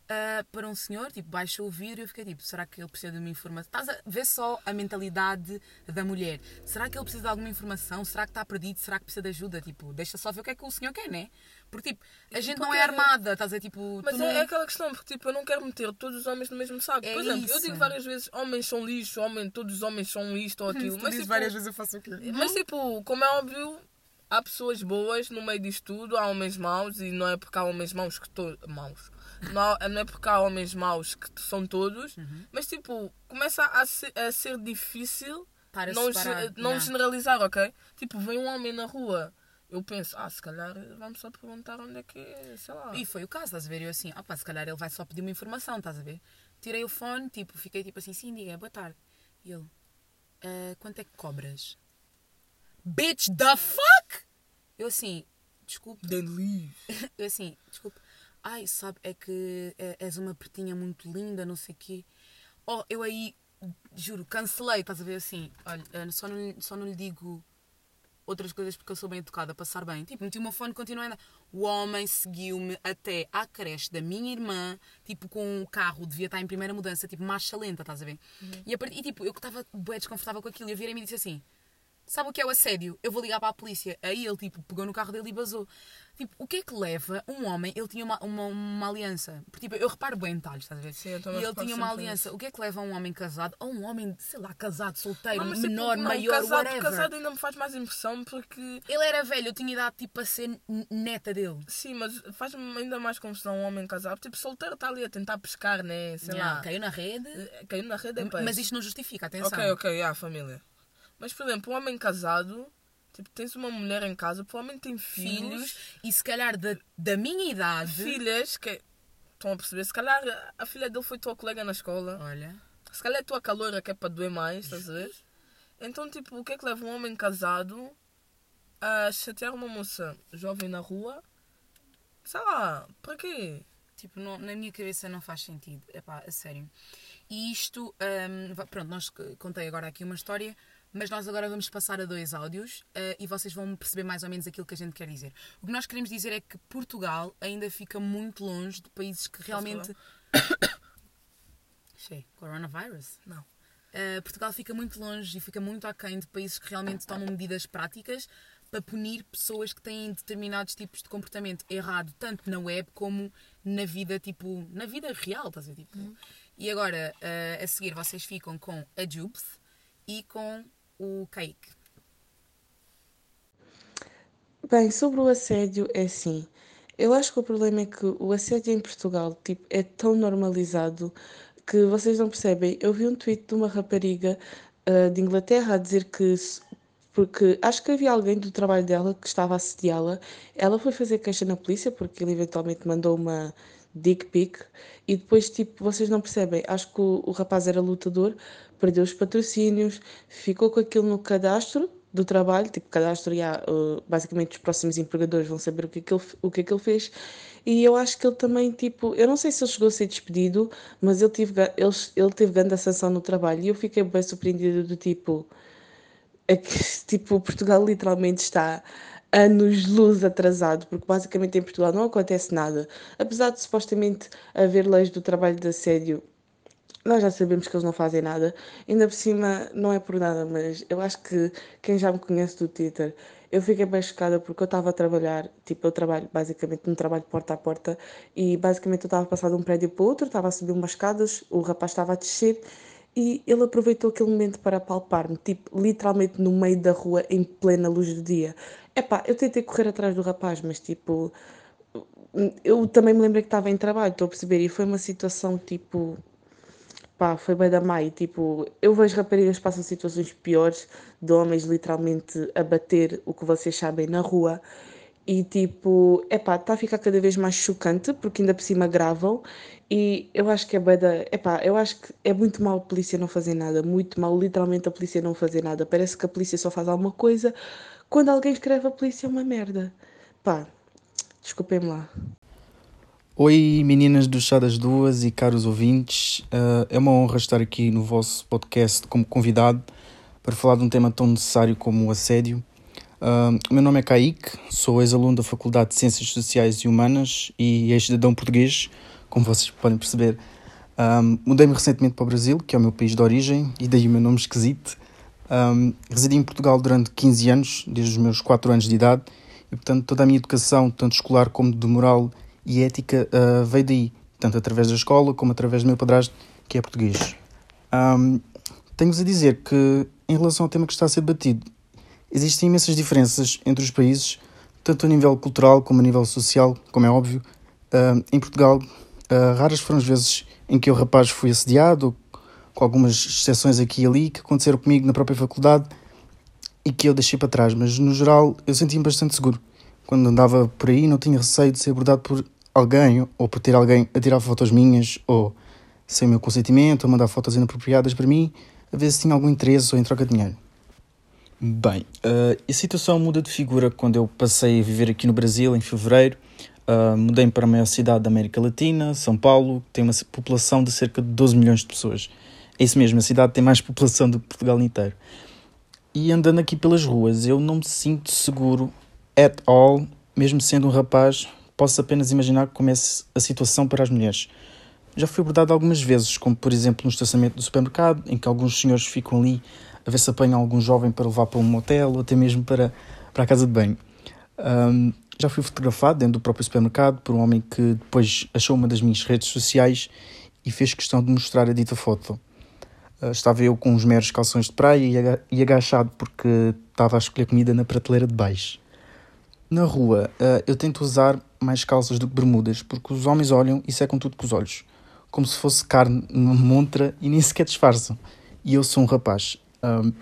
uh, para um senhor, tipo, baixou o vidro e eu fiquei tipo, será que ele precisa de uma informação? Estás a ver só a mentalidade da mulher. Será que ele precisa de alguma informação? Será que está perdido? Será que precisa de ajuda? Tipo, deixa só ver o que é que o senhor quer, né? Porque, tipo, a gente não é armada, estás a tipo. Mas é, não... é, aquela questão, porque, tipo, eu não quero meter todos os homens no mesmo saco. É Por exemplo, isso. eu digo várias vezes, homens são lixo, homem, todos os homens são isto ou [LAUGHS] aquilo. mas, tipo, várias vezes eu faço o quê? Mas, tipo, como é óbvio, há pessoas boas no meio disto tudo, há homens maus e não é porque há homens maus que todos. maus não, não é porque há homens maus que são todos, uhum. mas tipo, começa a ser, a ser difícil Para não, separar, não yeah. generalizar, ok? Tipo, vem um homem na rua, eu penso, ah, se calhar vamos só perguntar onde é que é, sei lá. E foi o caso, estás a ver? Eu assim, ah pá, se calhar ele vai só pedir uma informação, estás a ver? Tirei o fone, tipo, fiquei tipo assim, sim, diga, boa tarde. E ele, uh, quanto é que cobras? Bitch, the fuck? Eu assim, desculpe. Then leave. [LAUGHS] Eu assim, desculpe ai, sabe, é que é, és uma pretinha muito linda, não sei o quê. Oh, eu aí, juro, cancelei, estás a ver assim, olha, eh, só não, só não lhe digo outras coisas porque eu sou bem educada, passar bem. Tipo, meti o meu fone e continuei a O homem seguiu-me até à creche da minha irmã, tipo, com o carro, devia estar em primeira mudança, tipo, marcha lenta, estás a ver? Uhum. E, a, e, tipo, eu estava bem desconfortável com aquilo e eu virei-me e disse assim, sabe o que é o assédio? Eu vou ligar para a polícia. Aí ele, tipo, pegou no carro dele e basou. Tipo, o que é que leva um homem? Ele tinha uma, uma, uma aliança. Tipo, eu reparo bem em detalhes, estás a ver? Sim, eu e ele tinha uma aliança. Isso. O que é que leva um homem casado a um homem, sei lá, casado, solteiro, Não, mas, tipo, menor, não, maior, casado, whatever? casado ainda me faz mais impressão porque. Ele era velho, eu tinha idade tipo a ser neta dele. Sim, mas faz-me ainda mais confusão um homem casado. Tipo, solteiro está ali a tentar pescar, né? Sei Yeah, lá. Caiu na rede. Eh, Caiu na rede é. Mas isto não justifica, atenção. Ok, ok, ah, família. Mas, por exemplo, um homem casado, tipo, tens uma mulher em casa, provavelmente tem filhos, Filhos, e se calhar da, da minha idade. filhas, que estão a perceber, se calhar a filha dele foi tua colega na escola, Olha. se calhar é tua caloura que é para doer mais, estás a ver? Então, tipo, o que é que leva um homem casado a chatear uma moça jovem na rua? Sei lá, para quê? Tipo, não- na minha cabeça não faz sentido. Epá, a sério. E isto, va- pronto, nós contei agora aqui uma história, mas nós agora vamos passar a dois áudios eh, e vocês vão perceber mais ou menos aquilo que a gente quer dizer. O que nós queremos dizer é que Portugal ainda fica muito longe de países que realmente. Sei, coronavirus? Não. Uh, Portugal fica muito longe e fica muito aquém de países que realmente tomam medidas práticas para punir pessoas que têm determinados tipos de comportamento errado, tanto na web como na vida, tipo, na vida real, estás a ver? Tipo. E agora, uh, a seguir, vocês ficam com a Jubes e com o Kaique. Bem, sobre o assédio, é assim. Eu acho que o problema é que o assédio em Portugal, tipo, é tão normalizado que vocês não percebem. Eu vi um tweet de uma rapariga ah, de Inglaterra a dizer que porque acho que havia alguém do trabalho dela que estava a assediá-la. Ela foi fazer queixa na polícia porque ele eventualmente mandou uma dick pic e depois, tipo, vocês não percebem. Acho que o, o rapaz era lutador, perdeu os patrocínios, ficou com aquilo no cadastro do trabalho, tipo cadastro, e uh, basicamente os próximos empregadores vão saber o que, é que ele, o que é que ele fez. E eu acho que ele também, tipo, eu não sei se ele chegou a ser despedido, mas ele teve, ele, ele teve grande sanção no trabalho e eu fiquei bem surpreendida do tipo, é que, [LAUGHS] tipo, Portugal literalmente está anos-luz atrasado, porque basicamente em Portugal não acontece nada. Apesar de supostamente haver leis do trabalho de assédio, nós já sabemos que eles não fazem nada. Ainda por cima, não é por nada, mas eu acho que quem já me conhece do Twitter, eu fiquei bem chocada porque eu estava a trabalhar, tipo, eu trabalho basicamente num trabalho porta a porta e basicamente eu estava a passar de um prédio para o outro, estava a subir umas escadas, o rapaz estava a descer e ele aproveitou aquele momento para palpar-me, tipo, literalmente no meio da rua, em plena luz do dia. Epá, eu tentei correr atrás do rapaz, mas tipo, eu também me lembrei que estava em trabalho, estou a perceber, e foi uma situação tipo. Pá, foi bem da má. E tipo, eu vejo raparigas que passam situações piores, de homens literalmente a bater o que vocês sabem na rua. E tipo, epá, está a ficar cada vez mais chocante porque ainda por cima gravam. E eu acho que é bem da, epá, eu acho que é muito mal a polícia não fazer nada, muito mal literalmente a polícia não fazer nada, parece que a polícia só faz alguma coisa. Quando alguém escreve a polícia é uma merda. Pá, desculpem-me lá. Oi meninas do Chá das Duas e caros ouvintes, Uh, é uma honra estar aqui no vosso podcast como convidado para falar de um tema tão necessário como o assédio. Uh, o meu nome é Kaique, sou ex-aluno da Faculdade de Ciências Sociais e Humanas e ex-cidadão português, como vocês podem perceber. Um, Mudei-me recentemente para o Brasil, que é o meu país de origem, e daí o meu nome esquisito. Um, residi em Portugal durante 15 anos, desde os meus 4 anos de idade, e portanto toda a minha educação, tanto escolar como de moral e ética, uh, veio daí, tanto através da escola como através do meu padrasto, que é português. Um, Tenho-vos a dizer que, em relação ao tema que está a ser debatido, existem imensas diferenças entre os países, tanto a nível cultural como a nível social, como é óbvio. Uh, em Portugal, uh, raras foram as vezes em que o rapaz fui assediado, com algumas exceções aqui e ali, que aconteceram comigo na própria faculdade e que eu deixei para trás, mas no geral eu sentia-me bastante seguro. Quando andava por aí, não tinha receio de ser abordado por alguém ou por ter alguém a tirar fotos minhas ou sem o meu consentimento, a mandar fotos inapropriadas para mim, a ver se tinha algum interesse ou em troca de dinheiro. Bem, uh, a situação muda de figura quando eu passei a viver aqui no Brasil em fevereiro. Uh, Mudei-me para a maior cidade da América Latina, São Paulo, que tem uma população de cerca de 12 milhões de pessoas. É isso mesmo, a cidade tem mais [LAUGHS] população do que Portugal inteiro. E andando aqui pelas ruas, eu não me sinto seguro at all, mesmo sendo um rapaz, posso apenas imaginar como é a situação para as mulheres. Já fui abordado algumas vezes, como por exemplo no estacionamento do supermercado, em que alguns senhores ficam ali a ver se apanha algum jovem para levar para um motel ou até mesmo para, para a casa de banho. Um, já fui fotografado dentro do próprio supermercado por um homem que depois achou uma das minhas redes sociais e fez questão de mostrar a dita foto. Uh, estava eu com uns meros calções de praia e agachado porque estava a escolher comida na prateleira de baixo. Na rua, uh, eu tento usar mais calças do que bermudas porque os homens olham e secam tudo com os olhos, como se fosse carne numa montra e nem sequer disfarçam. E eu sou um rapaz. Uh,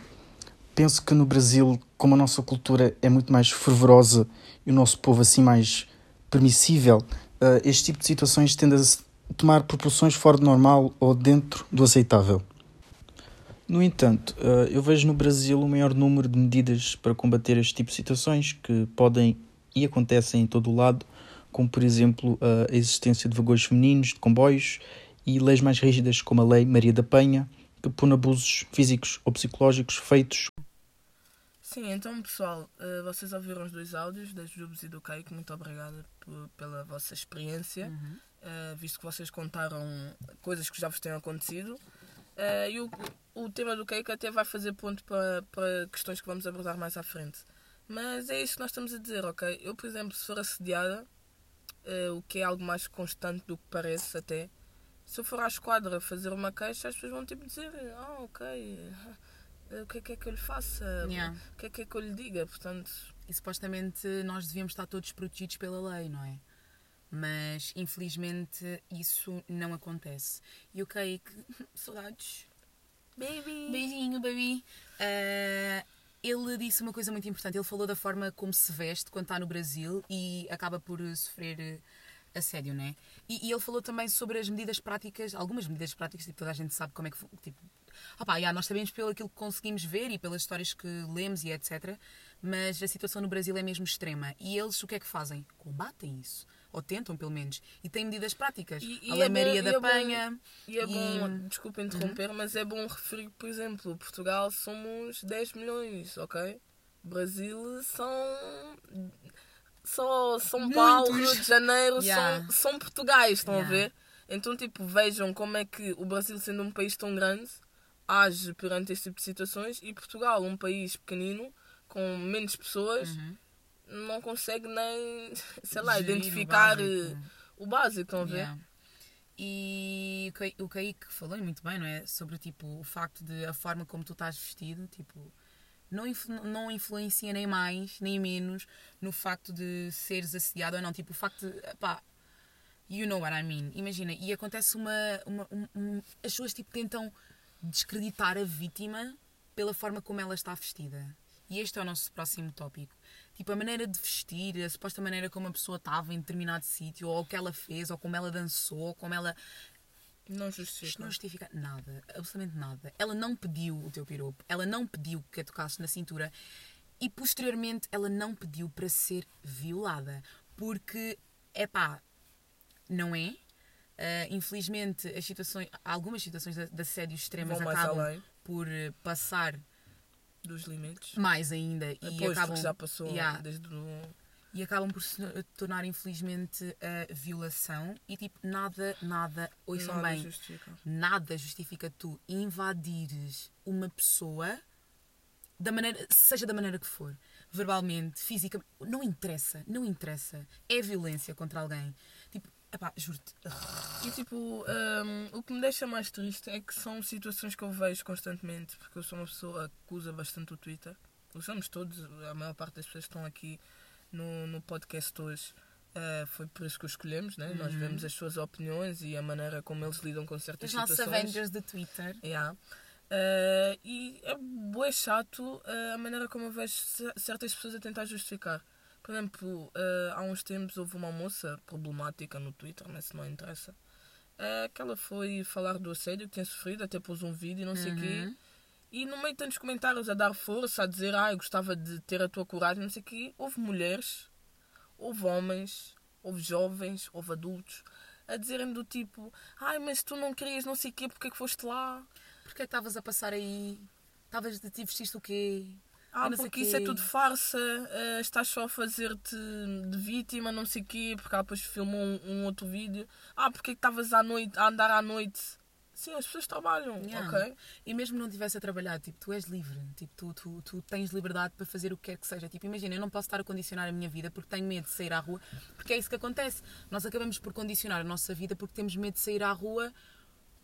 penso que no Brasil, como a nossa cultura é muito mais fervorosa e o nosso povo assim mais permissível, uh, este tipo de situações tende a tomar proporções fora do normal ou dentro do aceitável. No entanto, uh, eu vejo no Brasil o maior número de medidas para combater este tipo de situações que podem e acontecem em todo o lado, como por exemplo a existência de vagões femininos, de comboios e leis mais rígidas como a Lei Maria da Penha, que pune abusos físicos ou psicológicos feitos Sim, então pessoal, uh, vocês ouviram os dois áudios das Jubes e do Caico, muito obrigada pela vossa experiência, uhum. uh, visto que vocês contaram coisas que já vos têm acontecido. Uh, e o, o tema do Caico até vai fazer ponto para, para questões que vamos abordar mais à frente. Mas é isso que nós estamos a dizer, ok? Eu, por exemplo, se for assediada, o que é algo mais constante do que parece até, se eu for à esquadra fazer uma queixa, as pessoas vão tipo dizer, ah, ok o que é que é que eu lhe faça? Yeah. O que é que é que eu lhe diga? Portanto... E supostamente nós devíamos estar todos protegidos pela lei, não é? Mas infelizmente isso não acontece. E o Kaique, [LAUGHS] saudades. Baby! Beijinho, baby! Uh, ele disse uma coisa muito importante. Ele falou da forma como se veste quando está no Brasil e acaba por sofrer assédio, não é? E, e ele falou também sobre as medidas práticas, algumas medidas práticas, tipo, toda a gente sabe como é que tipo, Opa, yeah, nós sabemos pelo aquilo que conseguimos ver e pelas histórias que lemos e etc. Mas a situação no Brasil é mesmo extrema. E eles o que é que fazem? Combatem isso. Ou tentam, pelo menos. E têm medidas práticas. E, e a Lei é Maria da e é Penha. Bom, e é bom, desculpa interromper, uhum. mas é bom referir que, por exemplo, Portugal somos 10 milhões, ok? Brasil são. Só São Paulo, Rio de Janeiro, yeah. são, são Portugais, estão yeah. a ver? Então, tipo, vejam como é que o Brasil, sendo um país tão grande, age perante este tipo de situações e Portugal, um país pequenino, com menos pessoas, uhum. Não consegue nem, [LAUGHS] sei lá, Gerir identificar o básico, o básico estão a ver? Yeah. E o Kaique falou muito bem, não é? Sobre tipo, o facto de a forma como tu estás vestido, tipo, não, influ não influencia nem mais, nem menos no facto de seres assediado ou não. Tipo, o facto de, pá, you know what I mean. Imagina, e acontece uma. uma um, um, as pessoas tipo tentam descreditar a vítima pela forma como ela está vestida. E este é o nosso próximo tópico. Tipo, a maneira de vestir, a suposta maneira como a pessoa estava em determinado sítio, ou o que ela fez, ou como ela dançou, ou como ela. Não justifica. Isto não justifica nada, absolutamente nada. Ela não pediu o teu piropo, ela não pediu que a tocasses na cintura e posteriormente ela não pediu para ser violada. Porque, é pá, não é? Uh, infelizmente, as situações, algumas situações de, assédio extremas acabam além. por passar dos limites. Mais ainda e acabam já passou yeah, desde o... e acabam por se tornar infelizmente a violação. E tipo nada nada ouçam nada bem justifica. nada justifica tu invadires uma pessoa da maneira seja da maneira que for verbalmente fisicamente não interessa não interessa. É violência contra alguém Epá, juro-te. E tipo, um, o que me deixa mais triste é que são situações que eu vejo constantemente, porque eu sou uma pessoa que usa bastante o Twitter. Usamos todos, a maior parte das pessoas que estão aqui no, no podcast hoje. Uh, foi por isso que o escolhemos, né? Uhum. Nós vemos as suas opiniões e a maneira como eles lidam com certas Os situações. Os nossos Avengers de Twitter. Yeah. Uh, e é bué chato uh, a maneira como eu vejo certas pessoas a tentar justificar. Por exemplo, uh, há uns tempos houve uma moça problemática no Twitter, mas se não interessa. Uh, que ela foi falar do assédio que tinha sofrido, até pôs um vídeo e não sei o uhum. quê. E no meio de tantos comentários a dar força, a dizer, ah, eu gostava de ter a tua coragem, não sei o quê, houve mulheres, houve homens, houve jovens, houve adultos, a dizerem do tipo, ai, mas tu não querias não sei o quê, porque é que foste lá? Porque é que estavas a passar aí? Estavas de ti vestiste o quê? Ah, porque isso é tudo farsa, uh, estás só a fazer-te de vítima, não sei o quê, porque ela depois filmou um, um, outro vídeo. Ah, porque é que estavas à noite, a andar à noite Sim, as pessoas trabalham, yeah. ok? E mesmo não estivesse a trabalhar, tipo, tu és livre, tipo, tu, tu, tu tens liberdade para fazer o que quer que seja. Tipo, imagina, eu não posso estar a condicionar a minha vida porque tenho medo de sair à rua, porque é isso que acontece. Nós acabamos por condicionar a nossa vida porque temos medo de sair à rua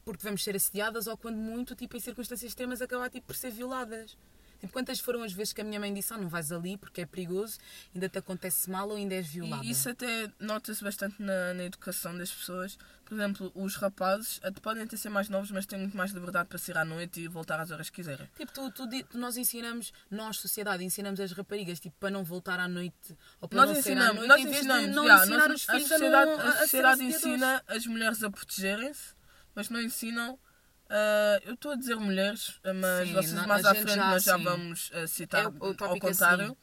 porque devemos ser assediadas ou quando muito, tipo, em circunstâncias extremas, acabar tipo, por ser violadas. Tipo, quantas foram as vezes que a minha mãe disse: Ah, não vais ali porque é perigoso, ainda te acontece mal ou ainda és violada? E isso até nota-se bastante na, na educação das pessoas. Por exemplo, os rapazes até podem até ser mais novos, mas têm muito mais liberdade para sair à noite e voltar às horas que quiserem. Tipo, tu, tu, nós ensinamos, nós, sociedade, ensinamos as raparigas tipo, para não voltar à noite ou para nós não ensinamos, sair à noite, nós ensinamos, não yeah, ensinar nós, os filhos a sociedade, a, não, a, a sociedade ensina as mulheres a protegerem-se, mas não ensinam Uh, eu estou a dizer mulheres, mas sim, vocês mais à frente já, nós já vamos uh, citar é o, o ao contrário. Assim.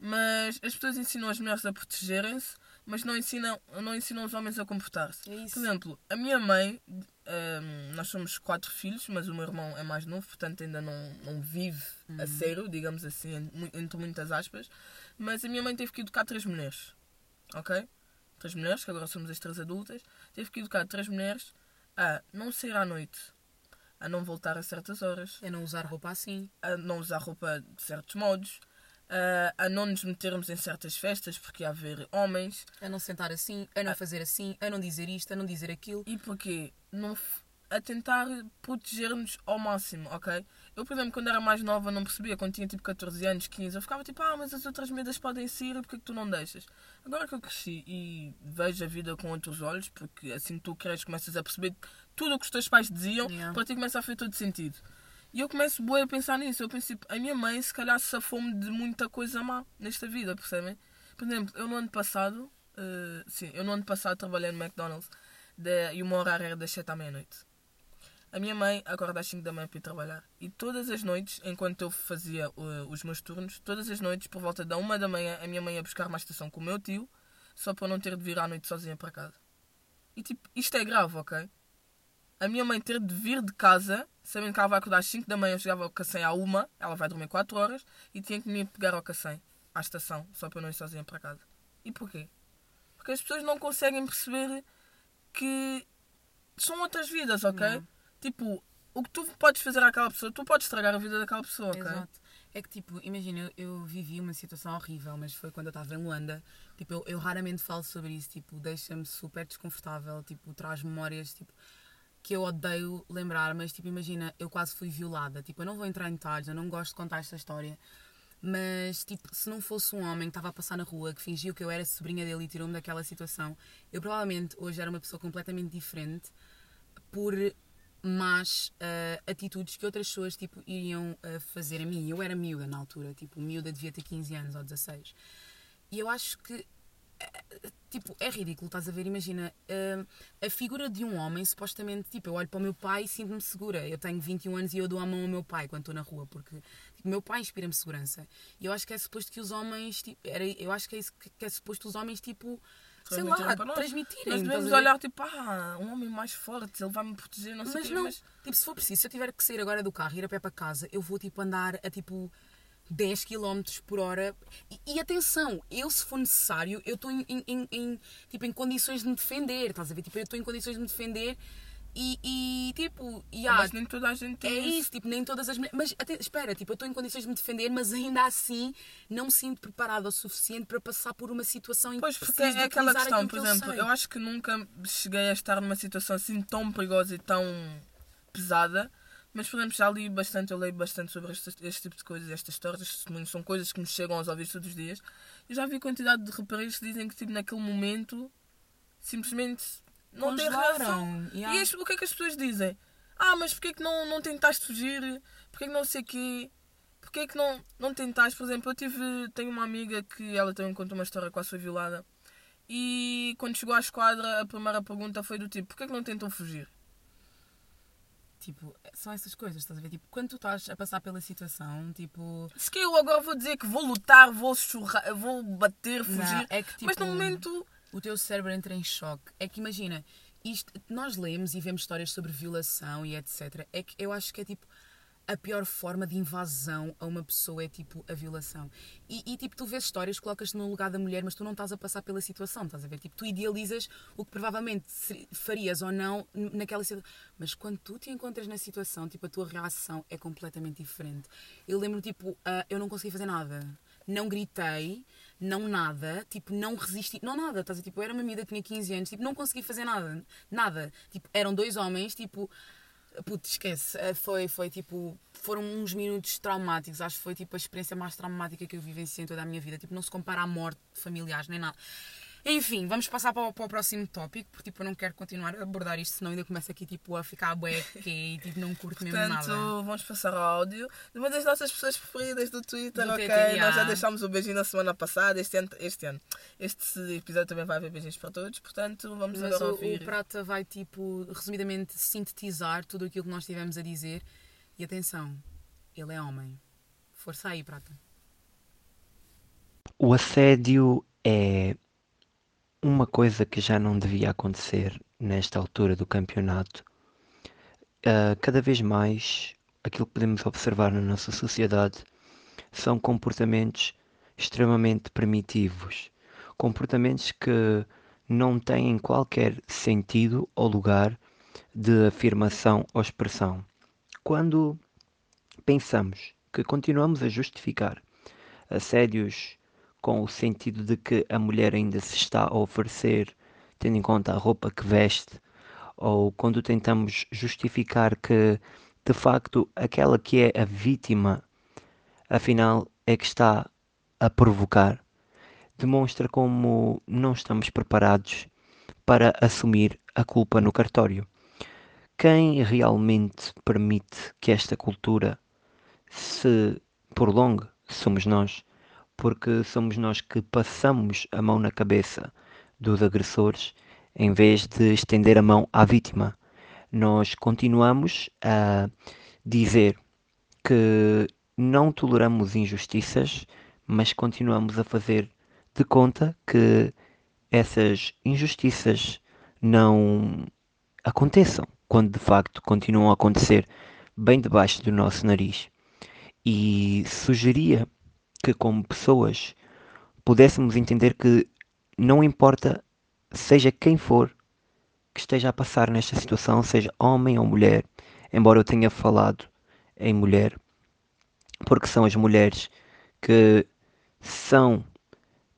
Mas as pessoas ensinam as mulheres a protegerem-se, mas não ensinam, não ensinam os homens a comportar-se. É Por exemplo, a minha mãe, um, nós somos quatro filhos, mas o meu irmão é mais novo, portanto ainda não, não vive uhum. a sério, digamos assim, entre muitas aspas. Mas a minha mãe teve que educar três mulheres, ok? Três mulheres, que agora somos as três adultas, teve que educar três mulheres a não sair à noite a não voltar a certas horas. A não usar roupa assim. A não usar roupa de certos modos. A, a não nos metermos em certas festas porque há haver homens. A não sentar assim, a não a, fazer assim, a não dizer isto, a não dizer aquilo. E porquê? Não, a tentar proteger-nos ao máximo, ok? Eu, por exemplo, quando era mais nova, não percebia. Quando tinha tipo 14 anos, 15, eu ficava tipo, ah, mas as outras medas podem sair, porque que tu não deixas? Agora que eu cresci e vejo a vida com outros olhos, porque assim tu cresces, começas a perceber tudo o que os teus pais diziam, yeah. para ti começa a fazer todo sentido. E eu começo boa a pensar nisso. Eu penso, tipo, a minha mãe, se calhar, se fome de muita coisa má nesta vida, percebem? Por exemplo, eu no ano passado, uh, sim, eu no ano passado trabalhei no McDonald's de, e o meu horário era das 7 à meia-noite. A minha mãe acorda às 5 da manhã para ir trabalhar. E todas as noites, enquanto eu fazia uh, os meus turnos, todas as noites, por volta da 1 da manhã, a minha mãe ia buscar uma estação com o meu tio, só para não ter de vir à noite sozinha para casa. E tipo, isto é grave, ok? A minha mãe ter de vir de casa, sabendo que ela vai acordar às 5 da manhã, eu chegava ao Cacém à 1, ela vai dormir 4 horas, e tinha que me pegar ao Cacém, à estação, só para não ir sozinha para casa. E porquê? Porque as pessoas não conseguem perceber que são outras vidas, ok? Não tipo, o que tu podes fazer àquela pessoa, tu podes estragar a vida daquela pessoa, ok? Exato. É que, tipo, imagina, eu, eu, vivi uma situação horrível, mas foi quando eu estava em Luanda. Tipo, eu, eu raramente falo sobre isso, tipo, deixa-me super desconfortável, tipo, traz memórias, tipo, que eu odeio lembrar, mas, tipo, imagina, eu quase fui violada. Tipo, eu não vou entrar em detalhes, eu não gosto de contar esta história. Mas, tipo, se não fosse um homem que estava a passar na rua, que fingiu que eu era sobrinha dele e tirou-me daquela situação, eu provavelmente hoje era uma pessoa completamente diferente por más uh, atitudes que outras pessoas tipo, iriam uh, fazer a mim. Eu era miúda na altura, tipo, miúda devia ter 15 anos ou 16. E eu acho que uh, tipo, é ridículo, estás a ver? Imagina, a figura de um homem, supostamente, tipo, eu olho para o meu pai e sinto-me segura. Eu tenho 21 anos e eu dou a mão ao meu pai quando estou na rua, porque tipo, meu pai inspira-me segurança. E eu acho que é suposto que os homens, tipo, era, eu acho que é isso que é suposto os homens, tipo, sei lá, transmitirem. Nós devemos olhar tipo, ah, um homem mais forte, ele vai me proteger, não sei mas quê, não, mas tipo, se for preciso, se eu tiver que sair agora do carro e ir a pé para casa, eu vou tipo andar a tipo 10 km por hora. E, e, atenção, eu se for necessário, eu estou em, em, em, tipo, em condições de me defender, estás a ver? Tipo, eu estou em condições de me defender e, e tipo, yeah, mas nem toda a gente tem É isso, tipo, nem todas as mulheres. Mas até, espera, tipo, eu estou em condições de me defender, mas ainda assim não me sinto preparada o suficiente para passar por uma situação em que Pois, porque é aquela questão, por exemplo, eu, eu, acho que nunca cheguei a estar numa situação assim tão perigosa e tão pesada. Mas, por exemplo, já li bastante, eu leio bastante sobre este, este tipo de coisas, estas histórias, estes testemunhos, são coisas que me chegam aos ouvidos todos os dias. Eu já vi quantidade de rapazes que dizem que, tipo, naquele momento, simplesmente não tem razão. Yeah. E as, o que é que as pessoas dizem? Ah, mas porquê que não, não tentaste fugir? Porquê que não sei o quê? Porquê que não, não tentaste? Por exemplo, eu tive, tenho uma amiga que ela também contou uma história quase foi violada. E quando chegou à esquadra, a primeira pergunta foi do tipo: porquê que não tentam fugir? Tipo, são essas coisas, estás a ver? Tipo, quando tu estás a passar pela situação, tipo. Se que eu agora vou dizer que vou lutar, vou churrar, vou bater, fugir. Não, é que, tipo, mas no momento o teu cérebro entra em choque. É que imagina, isto, nós lemos e vemos histórias sobre violação e etc. É que eu acho que é tipo. a pior forma de invasão a uma pessoa é tipo a violação. E, e tipo, tu vês histórias, colocas-te no lugar da mulher, mas tu não estás a passar pela situação, estás a ver? Tipo, tu idealizas o que provavelmente farias ou não naquela situação. Mas quando tu te encontras na situação, tipo, a tua reação é completamente diferente. Eu lembro, tipo, uh, eu não consegui fazer nada. Não gritei, não nada, tipo, não resisti, não nada, estás a tipo, eu era uma amiga, tinha 15 anos, tipo, não consegui fazer nada, nada. Tipo, eram dois homens, tipo, Putz, esquece. Eh, foi, foi tipo. Foram uns minutos traumáticos. Acho que foi tipo a experiência mais traumática que eu vivenciei em toda a minha vida. Tipo, não se compara à morte de familiares nem nada. Enfim, vamos passar para o, para o, próximo tópico, porque tipo, eu não quero continuar a abordar isto, senão ainda começa aqui tipo, a ficar bué e tipo, não curto mesmo Portanto, nada. vamos passar ao áudio de uma das nossas pessoas preferidas do Twitter, do ok? TTA. Nós já deixámos o beijinho na semana passada, este ano, este ano. Este episódio também vai haver beijinhos para todos, portanto, vamos Mas agora o, ouvir. O Prata vai, tipo, resumidamente sintetizar tudo aquilo que nós tivemos a dizer. E atenção, ele é homem. Força aí, Prata. O assédio é uma coisa que já não devia acontecer nesta altura do campeonato. Uh, cada vez mais aquilo que podemos observar na nossa sociedade são comportamentos extremamente primitivos, comportamentos que não têm qualquer sentido ou lugar de afirmação ou expressão. Quando pensamos que continuamos a justificar assédios com o sentido de que a mulher ainda se está a oferecer, tendo em conta a roupa que veste, ou quando tentamos justificar que de facto aquela que é a vítima, afinal é que está a provocar, demonstra como não estamos preparados para assumir a culpa no cartório. Quem realmente permite que esta cultura se prolongue somos nós porque somos nós que passamos a mão na cabeça dos agressores em vez de estender a mão à vítima. Nós continuamos a dizer que não toleramos injustiças, mas continuamos a fazer de conta que essas injustiças não aconteçam, quando de facto continuam a acontecer bem debaixo do nosso nariz. E sugeria que, como pessoas, pudéssemos entender que não importa, seja quem for que esteja a passar nesta situação, seja homem ou mulher, embora eu tenha falado em mulher, porque são as mulheres que são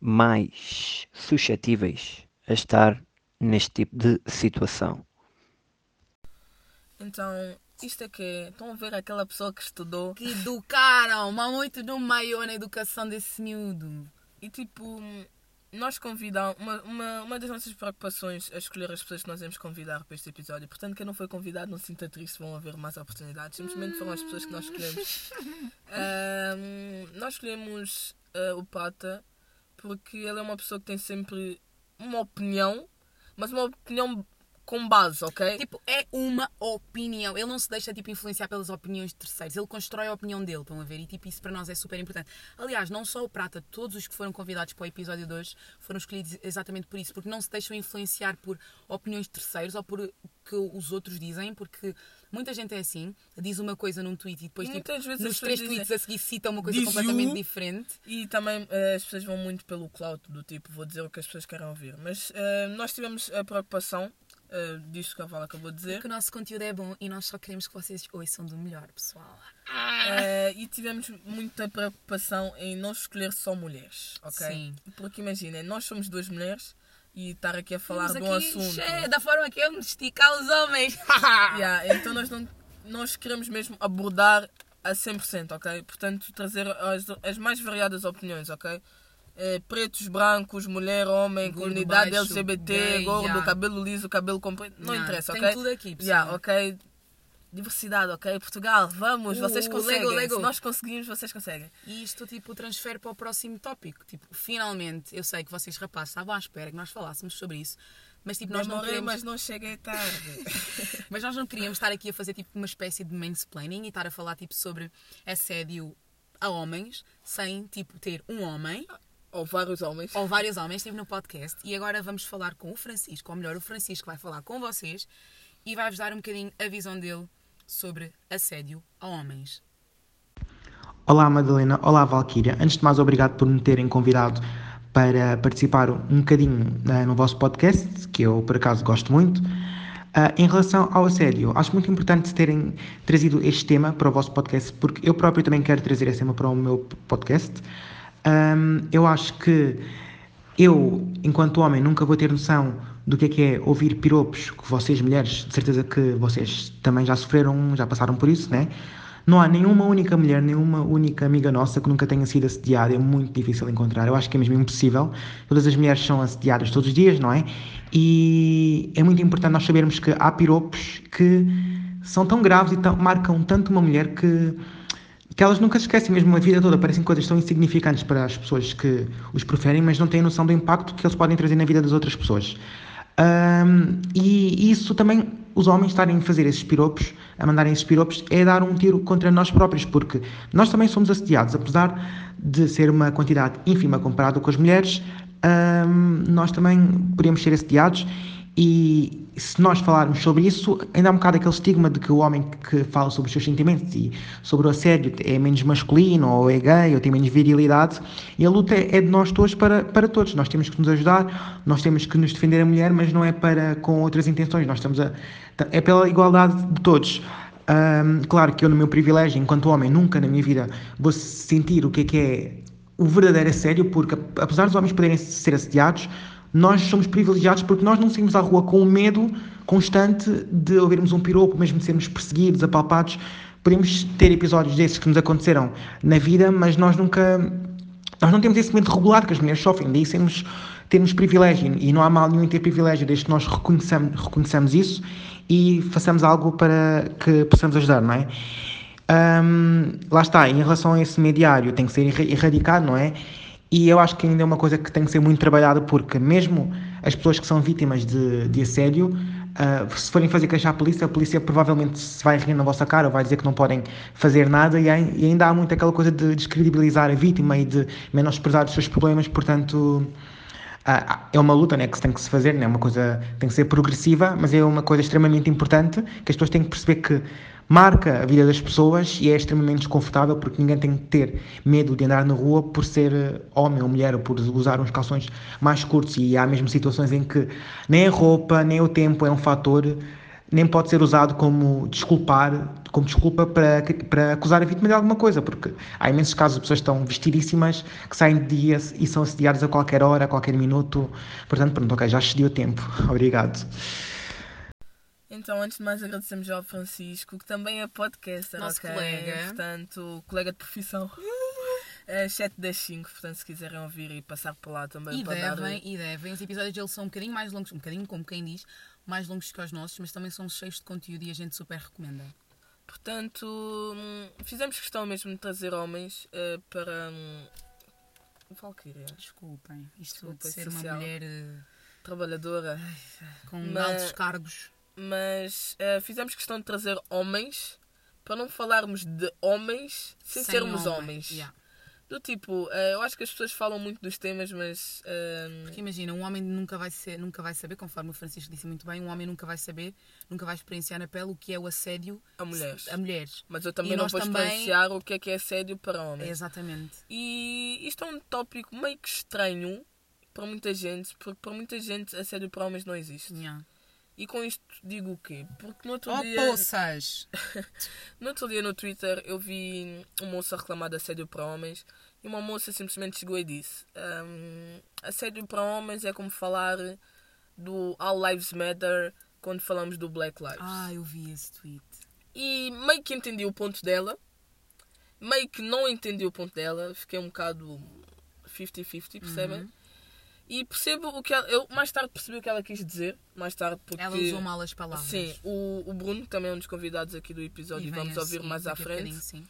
mais suscetíveis a estar neste tipo de situação. Então, isto é que é. Estão a ver aquela pessoa que estudou. Que educaram, mas muito no maior na educação desse miúdo. E tipo, nós convidamos. Uma, uma, uma das nossas preocupações é escolher as pessoas que nós vamos convidar para este episódio. Portanto, quem não foi convidado, não se sinta triste, vão haver mais oportunidades. Simplesmente foram as pessoas que nós escolhemos. [LAUGHS] um, nós escolhemos uh, o Pata porque ele é uma pessoa que tem sempre uma opinião, mas uma opinião com base, ok? Tipo, é uma opinião. Ele não se deixa tipo, influenciar pelas opiniões de terceiros. Ele constrói a opinião dele, estão a ver? E tipo, isso para nós é super importante. Aliás, não só o Prata, todos os que foram convidados para o episódio de hoje foram escolhidos exatamente por isso, porque não se deixam influenciar por opiniões de terceiros ou por que os outros dizem, porque muita gente é assim, diz uma coisa num tweet e depois tipo, nos três tweets dizem, a seguir cita uma coisa completamente diferente. E também uh, as pessoas vão muito pelo cloud do tipo, vou dizer o que as pessoas querem ouvir. Mas uh, nós tivemos a preocupação uh, disto que a Vala acabou de dizer. Porque o nosso conteúdo é bom e nós só queremos que vocês ouçam do melhor, pessoal. Uh, e tivemos muita preocupação em não escolher só mulheres, ok? Sim. Porque imaginem, nós somos duas mulheres e estar aqui a falar de um assunto. Cheio, da forma que eu me esticar os homens. [LAUGHS] [LAUGHS] yeah, então nós, não, nós queremos mesmo abordar a 100%, ok? Portanto, trazer as, as mais variadas opiniões, ok? É, pretos, brancos, mulher, homem, gordo comunidade baixo, LGBT, gay, gordo, yeah. cabelo liso, cabelo comprido. Não yeah, interessa, tem ok? tudo aqui, pessoal. Yeah, ok? Diversidade, ok? Portugal, vamos, uh, vocês conseguem. Lego, Lego. Se nós conseguimos, vocês conseguem. E isto, tipo, transfere para o próximo tópico. Tipo, finalmente, eu sei que vocês, rapazes, estavam à espera que nós falássemos sobre isso. Mas tipo, nós Demorei, não queremos... mas não cheguei tarde. [LAUGHS] mas nós não queríamos estar aqui a fazer tipo uma espécie de mansplaining e estar a falar tipo sobre assédio a homens sem tipo ter um homem ou vários homens. Ou vários homens, estive no podcast. E agora vamos falar com o Francisco, ou melhor, o Francisco vai falar com vocês e vai-vos dar um bocadinho a visão dele sobre assédio a homens. Olá Madalena, olá Valquíria. Antes de mais, obrigado por me terem convidado para participar um bocadinho uh, no vosso podcast, que eu por acaso gosto muito. Uh, em relação ao assédio, acho muito importante terem trazido este tema para o vosso podcast, porque eu próprio também quero trazer esse tema para o meu podcast. Eu acho que eu, enquanto homem, nunca vou ter noção do que é que é ouvir piropos que vocês, mulheres, de certeza que vocês também já sofreram, já passaram por isso, né? Não há nenhuma única mulher, nenhuma única amiga nossa que nunca tenha sido assediada. É muito difícil encontrar. Eu acho que é mesmo impossível. Todas as mulheres são assediadas todos os dias, não é? E é muito importante nós sabermos que há piropos que são tão graves e tão, marcam tanto uma mulher que que elas nunca esquecem mesmo a vida toda, parecem coisas tão insignificantes para as pessoas que os proferem, mas não têm noção do impacto que eles podem trazer na vida das outras pessoas. Um, e isso também, os homens estarem a fazer esses piropos, a mandarem esses piropos, é dar um tiro contra nós próprios, porque nós também somos assediados, apesar de ser uma quantidade ínfima comparado com as mulheres, um, nós também podemos ser assediados e se nós falarmos sobre isso, ainda há um bocado aquele estigma de que o homem que fala sobre os seus sentimentos e sobre o assédio é menos masculino, ou é gay, ou tem menos virilidade. E a luta é de nós todos para, para todos. Nós temos que nos ajudar, nós temos que nos defender a mulher, mas não é para com outras intenções. Nós estamos a. É pela igualdade de todos. Um, claro que eu, no meu privilégio, enquanto homem, nunca na minha vida vou sentir o que é que é o verdadeiro assédio, porque apesar dos homens poderem ser assediados, nós somos privilegiados porque nós não saímos à rua com o medo constante de ouvirmos um piropo, mesmo de sermos perseguidos, apalpados. Podemos ter episódios desses que nos aconteceram na vida, mas nós nunca. Nós não temos esse momento regular que as mulheres sofrem, daí sermos, termos privilégio. E não há mal nenhum em ter privilégio, desde que nós reconheçamos, reconheçamos isso e façamos algo para que possamos ajudar, não é? Um, lá está, em relação a esse mediário, tem que ser erradicado, não é? E eu acho que ainda é uma coisa que tem que ser muito trabalhada, porque mesmo as pessoas que são vítimas de, de assédio, uh, se forem fazer queixar a polícia, a polícia provavelmente se vai rir na vossa cara, vai dizer que não podem fazer nada, e, e ainda há muito aquela coisa de descredibilizar a vítima e de menosprezar os seus problemas, portanto. Uh, é uma luta né, que tem que se fazer, né, é uma coisa tem que ser progressiva, mas é uma coisa extremamente importante que as pessoas têm que perceber que marca a vida das pessoas e é extremamente desconfortável porque ninguém tem que ter medo de andar na rua por ser eh, homem ou mulher ou por usar uns calções mais curtos e há mesmo situações em que nem a roupa nem o tempo é um fator nem pode ser usado como desculpar como desculpa para, para acusar a vítima de alguma coisa, porque há imensos casos de pessoas que estão vestidíssimas, que saem de dias e são assediadas a qualquer hora, a qualquer minuto. Portanto, pronto, ok, já excedi o tempo. [LAUGHS] Obrigado. Então, antes de mais, agradecemos ao Francisco, que também é podcaster, Nosso okay? colega. Portanto, colega de profissão. [LAUGHS] É 7 das 5, portanto, se quiserem ouvir e passar por lá também E para devem, dar... e devem. Os episódios deles são um bocadinho mais longos, um bocadinho como quem diz, mais longos que os nossos, mas também são cheios de conteúdo e a gente super recomenda. Portanto, hum, fizemos questão mesmo de trazer homens uh, para. Hum, Valkyria. Desculpem, isto Desculpa, de ser uma social. mulher eh, Trabalhadora. com Mas- altos cargos. Mas uh, fizemos questão de trazer homens para não falarmos de homens sem, sermos homem. homens. Yeah. Do tipo, uh, eu acho que as pessoas falam muito dos temas, mas. uh, Porque imagina, um homem nunca vai, ser, nunca vai saber, conforme o Francisco disse muito bem, um homem nunca vai saber, nunca vai experienciar na pele o que é o assédio a mulheres. a mulheres. Mas eu também E não vou também- experienciar o que é que é assédio para homens. Exatamente. E isto é um tópico meio que estranho para muita gente, porque para muita gente assédio para homens não existe. Yeah. E com isto digo o quê? Porque no outro Oh, dia. poças! [LAUGHS] No outro dia no Twitter eu vi uma moça reclamar de assédio para homens e uma moça simplesmente chegou e disse: "Hum, Assédio para homens é como falar do All Lives Matter quando falamos do Black Lives. Ah, eu vi esse tweet. E meio que entendi o ponto dela, meio que não entendi o ponto dela, fiquei um bocado 50-50, percebem? Uhum. E percebo o que ela, eu mais tarde percebi o que ela quis dizer, mais tarde porque Ela usou mal as palavras. Sim, o, o Bruno também é um dos convidados aqui do episódio E e vamos ouvir mais à frente. sim.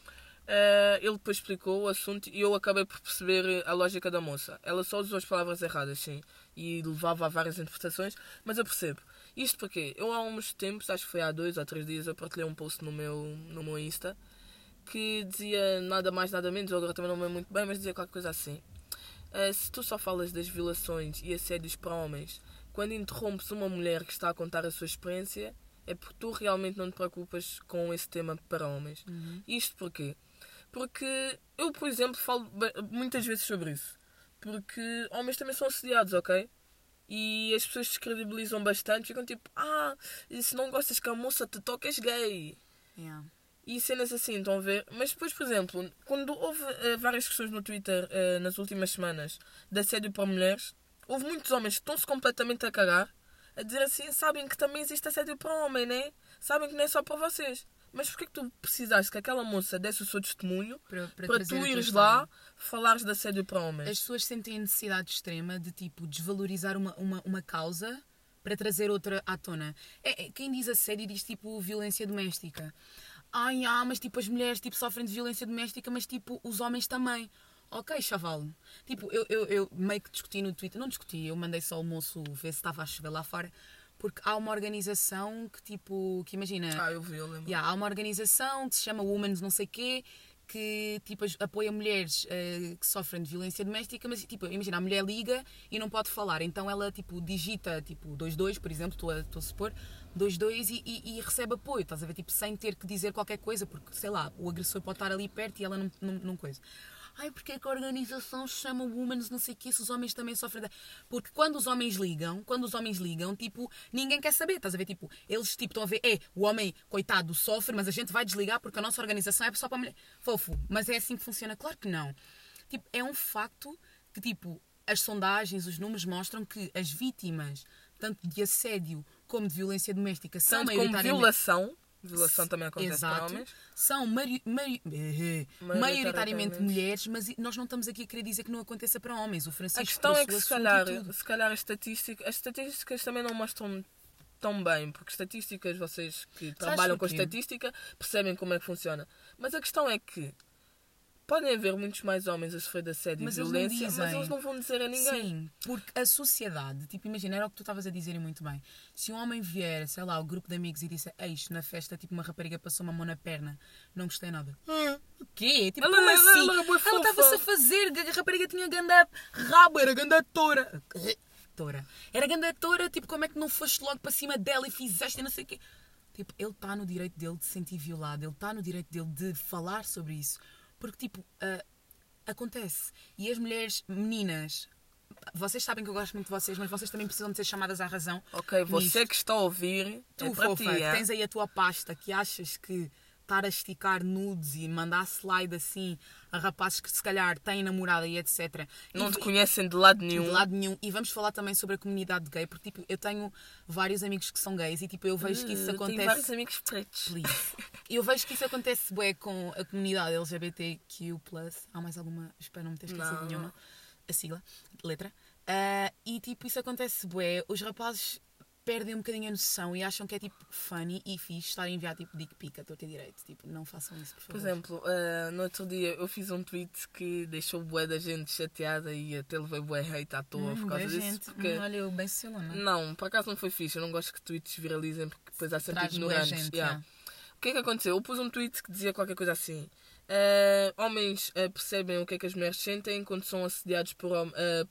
Eh, ele depois explicou o assunto e eu acabei por perceber a lógica da moça. Ela só usou as palavras erradas, sim, e levava a várias interpretações, mas eu percebo. Isto porque eu há uns tempos, acho que foi há dois ou três dias, eu partilhei um post no meu, no meu Insta que dizia nada mais, nada menos, eu agora também não me lembro muito bem, mas dizia qualquer coisa assim. Eh, se tu só falas das violações e assédios para homens quando interrompes uma mulher que está a contar a sua experiência, é porque tu realmente não te preocupas com esse tema para homens. Uhum. Isto porquê? Porque eu, por exemplo, falo muitas vezes sobre isso. Porque homens também são assediados, ok? E as pessoas descredibilizam bastante, ficam tipo, ah, se não gostas que a moça te toque, és gay. Yeah. E cenas assim, estão a ver? Mas depois, por exemplo, quando houve uh, várias questões no Twitter uh, nas últimas semanas de assédio para mulheres, houve muitos homens que estão-se completamente a cagar, a dizer assim, sabem que também existe assédio para homem, né? Sabem que não é só para vocês. Mas porquê que tu precisaste que aquela moça desse o seu testemunho para, para, para tu ires lá falares de assédio para homens? As pessoas sentem a necessidade extrema de tipo desvalorizar uma, uma, uma causa para trazer outra à tona. É, é, quem diz assédio diz tipo violência doméstica. Ai, ah, mas tipo as mulheres tipo, sofrem de violência doméstica, mas tipo os homens também. Ok, chaval. Tipo, eu, eu, eu meio que discuti no Twitter. Não discuti, eu mandei só o moço ver se estava a chover lá fora porque há uma organização que tipo, que imagina. Ah, eu vi, eu lembro. Yeah, há uma organização que se chama Women's não sei quê, que tipo apoia mulheres uh, que sofrem de violência doméstica, mas tipo, imagina, a mulher liga e não pode falar, então ela tipo digita tipo 22, por exemplo, estou a, estou a supor, 22 e, e, e, recebe apoio, estás a ver, tipo, sem ter que dizer qualquer coisa, porque sei lá, o agressor pode estar ali perto e ela não, não, não coisa ai, porque é que a organização chama Women's, não sei o que, se os homens também sofrem. Da... Porque quando os homens ligam, quando os homens ligam, tipo, ninguém quer saber, estás a ver? Tipo, eles tipo, estão a ver, é, o homem, coitado, sofre, mas a gente vai desligar porque a nossa organização é só para mulher. Fofo, mas é assim que funciona? Claro que não. Tipo, é um facto que, tipo, as sondagens, os números mostram que as vítimas, tanto de assédio como de violência doméstica, são tanto maioritariamente... Como violação Violação também acontece Exato. para homens. São mari mari maioritariamente mulheres, mas nós não estamos aqui a querer dizer que não aconteça para homens. O Francisco a questão é que se calhar, se calhar as, estatísticas, as estatísticas também não mostram tão bem, porque estatísticas, vocês que trabalham com estatística percebem como é que funciona. Mas a questão é que Podem haver muitos mais homens a sofrer de assédio mas e violência, mas eles não vão dizer a ninguém. Sim, porque a sociedade, tipo, imagina, era o que tu estavas a dizer muito bem. Se um homem vier, sei lá, o grupo de amigos e disse, eis, na festa, tipo, uma rapariga passou uma mão na perna, não gostei nada. Hum. O quê? Tipo, ela, como ela, assim? Ela, ela estava-se a fazer, a rapariga tinha ganda rabo, era ganda tora. Tora. Era ganda tora, tipo, como é que não foste logo para cima dela e fizeste não sei o quê? Tipo, ele está no direito dele de se sentir violado, ele está no direito dele de falar sobre isso porque, tipo, uh, acontece. E as mulheres, meninas, vocês sabem que eu gosto muito de vocês, mas vocês também precisam de ser chamadas à razão. Ok, você que está a ouvir, tu, é fofa, ti, é? tens aí a tua pasta que achas que estar a esticar nudes e mandar slide assim a rapazes que se calhar têm namorada e etc. Não e, te conhecem de lado nenhum. De lado nenhum. E vamos falar também sobre a comunidade gay, porque tipo, eu tenho vários amigos que são gays e tipo, eu vejo que isso uh, acontece. Tenho vários amigos pretos. Please. [LAUGHS] eu vejo que isso acontece bué com a comunidade LGBTQ. Há mais alguma? Espero não me ter esquecido nenhuma. A sigla, letra. Uh, e tipo, isso acontece bué. Os rapazes perdem um bocadinho a noção e acham que é tipo funny e fixe estar a enviar tipo dick pic a torta direito. Tipo, não façam isso, por favor. Por exemplo, uh, no outro dia eu fiz um tweet que deixou bué da gente chateada e até levei bué hate à toa hum, por causa disso. Gente. Porque... Hum, olha, eu bem se não Não, por acaso não foi fixe. Eu não gosto que tweets viralizem porque depois há sempre ignorantes. Gente, yeah. yeah. O que é que aconteceu? Eu pus um tweet que dizia qualquer coisa assim. Uh, homens uh, percebem o que é que as mulheres sentem quando são assediados por,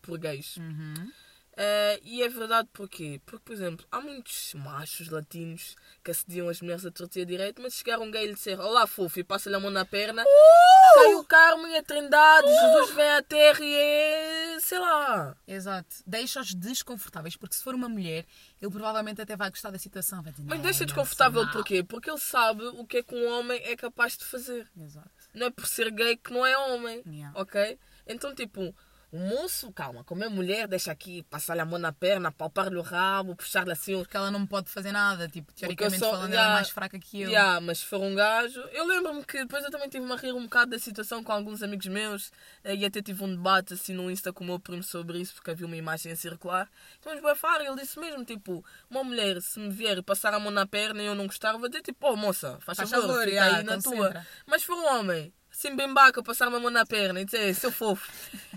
por gays. Uhum. Uh, e é verdade porquê? Porque, por exemplo, há muitos machos latinos que assediam as mulheres a torcer direito, mas chegaram um gay e lhe disseram Olá, fofo, e passa-lhe a mão na perna, uh! cai o carmo e é trindade, uh! Jesus vem à terra e é. sei lá. Exato. Deixa-os desconfortáveis, porque se for uma mulher, ele provavelmente até vai gostar da situação. Vai dizer, mas deixa desconfortável porquê? Porque ele sabe o que é que um homem é capaz de fazer. Exato. Não é por ser gay que não é homem. Yeah. Ok? Então, tipo moço, calma, como é mulher, deixa aqui passar-lhe a mão na perna, palpar-lhe o rabo, puxar-lhe assim. Porque ela não pode fazer nada, tipo, teoricamente sou, falando, yeah, ela é mais fraca que eu. Yeah, mas se for um gajo. Eu lembro-me que depois eu também tive-me a rir um bocado da situação com alguns amigos meus eh, e até tive um debate assim no Insta com o meu primo sobre isso, porque havia uma imagem a circular. Então, mas Bafar, ele disse mesmo, tipo, uma mulher, se me vier passar a mão na perna e eu não gostar, vou dizer, tipo, oh moça, faz, faz favor, favor yeah, aí na tua. Mas se for um homem assim bem baca, passar uma mão na perna e dizer, seu fofo.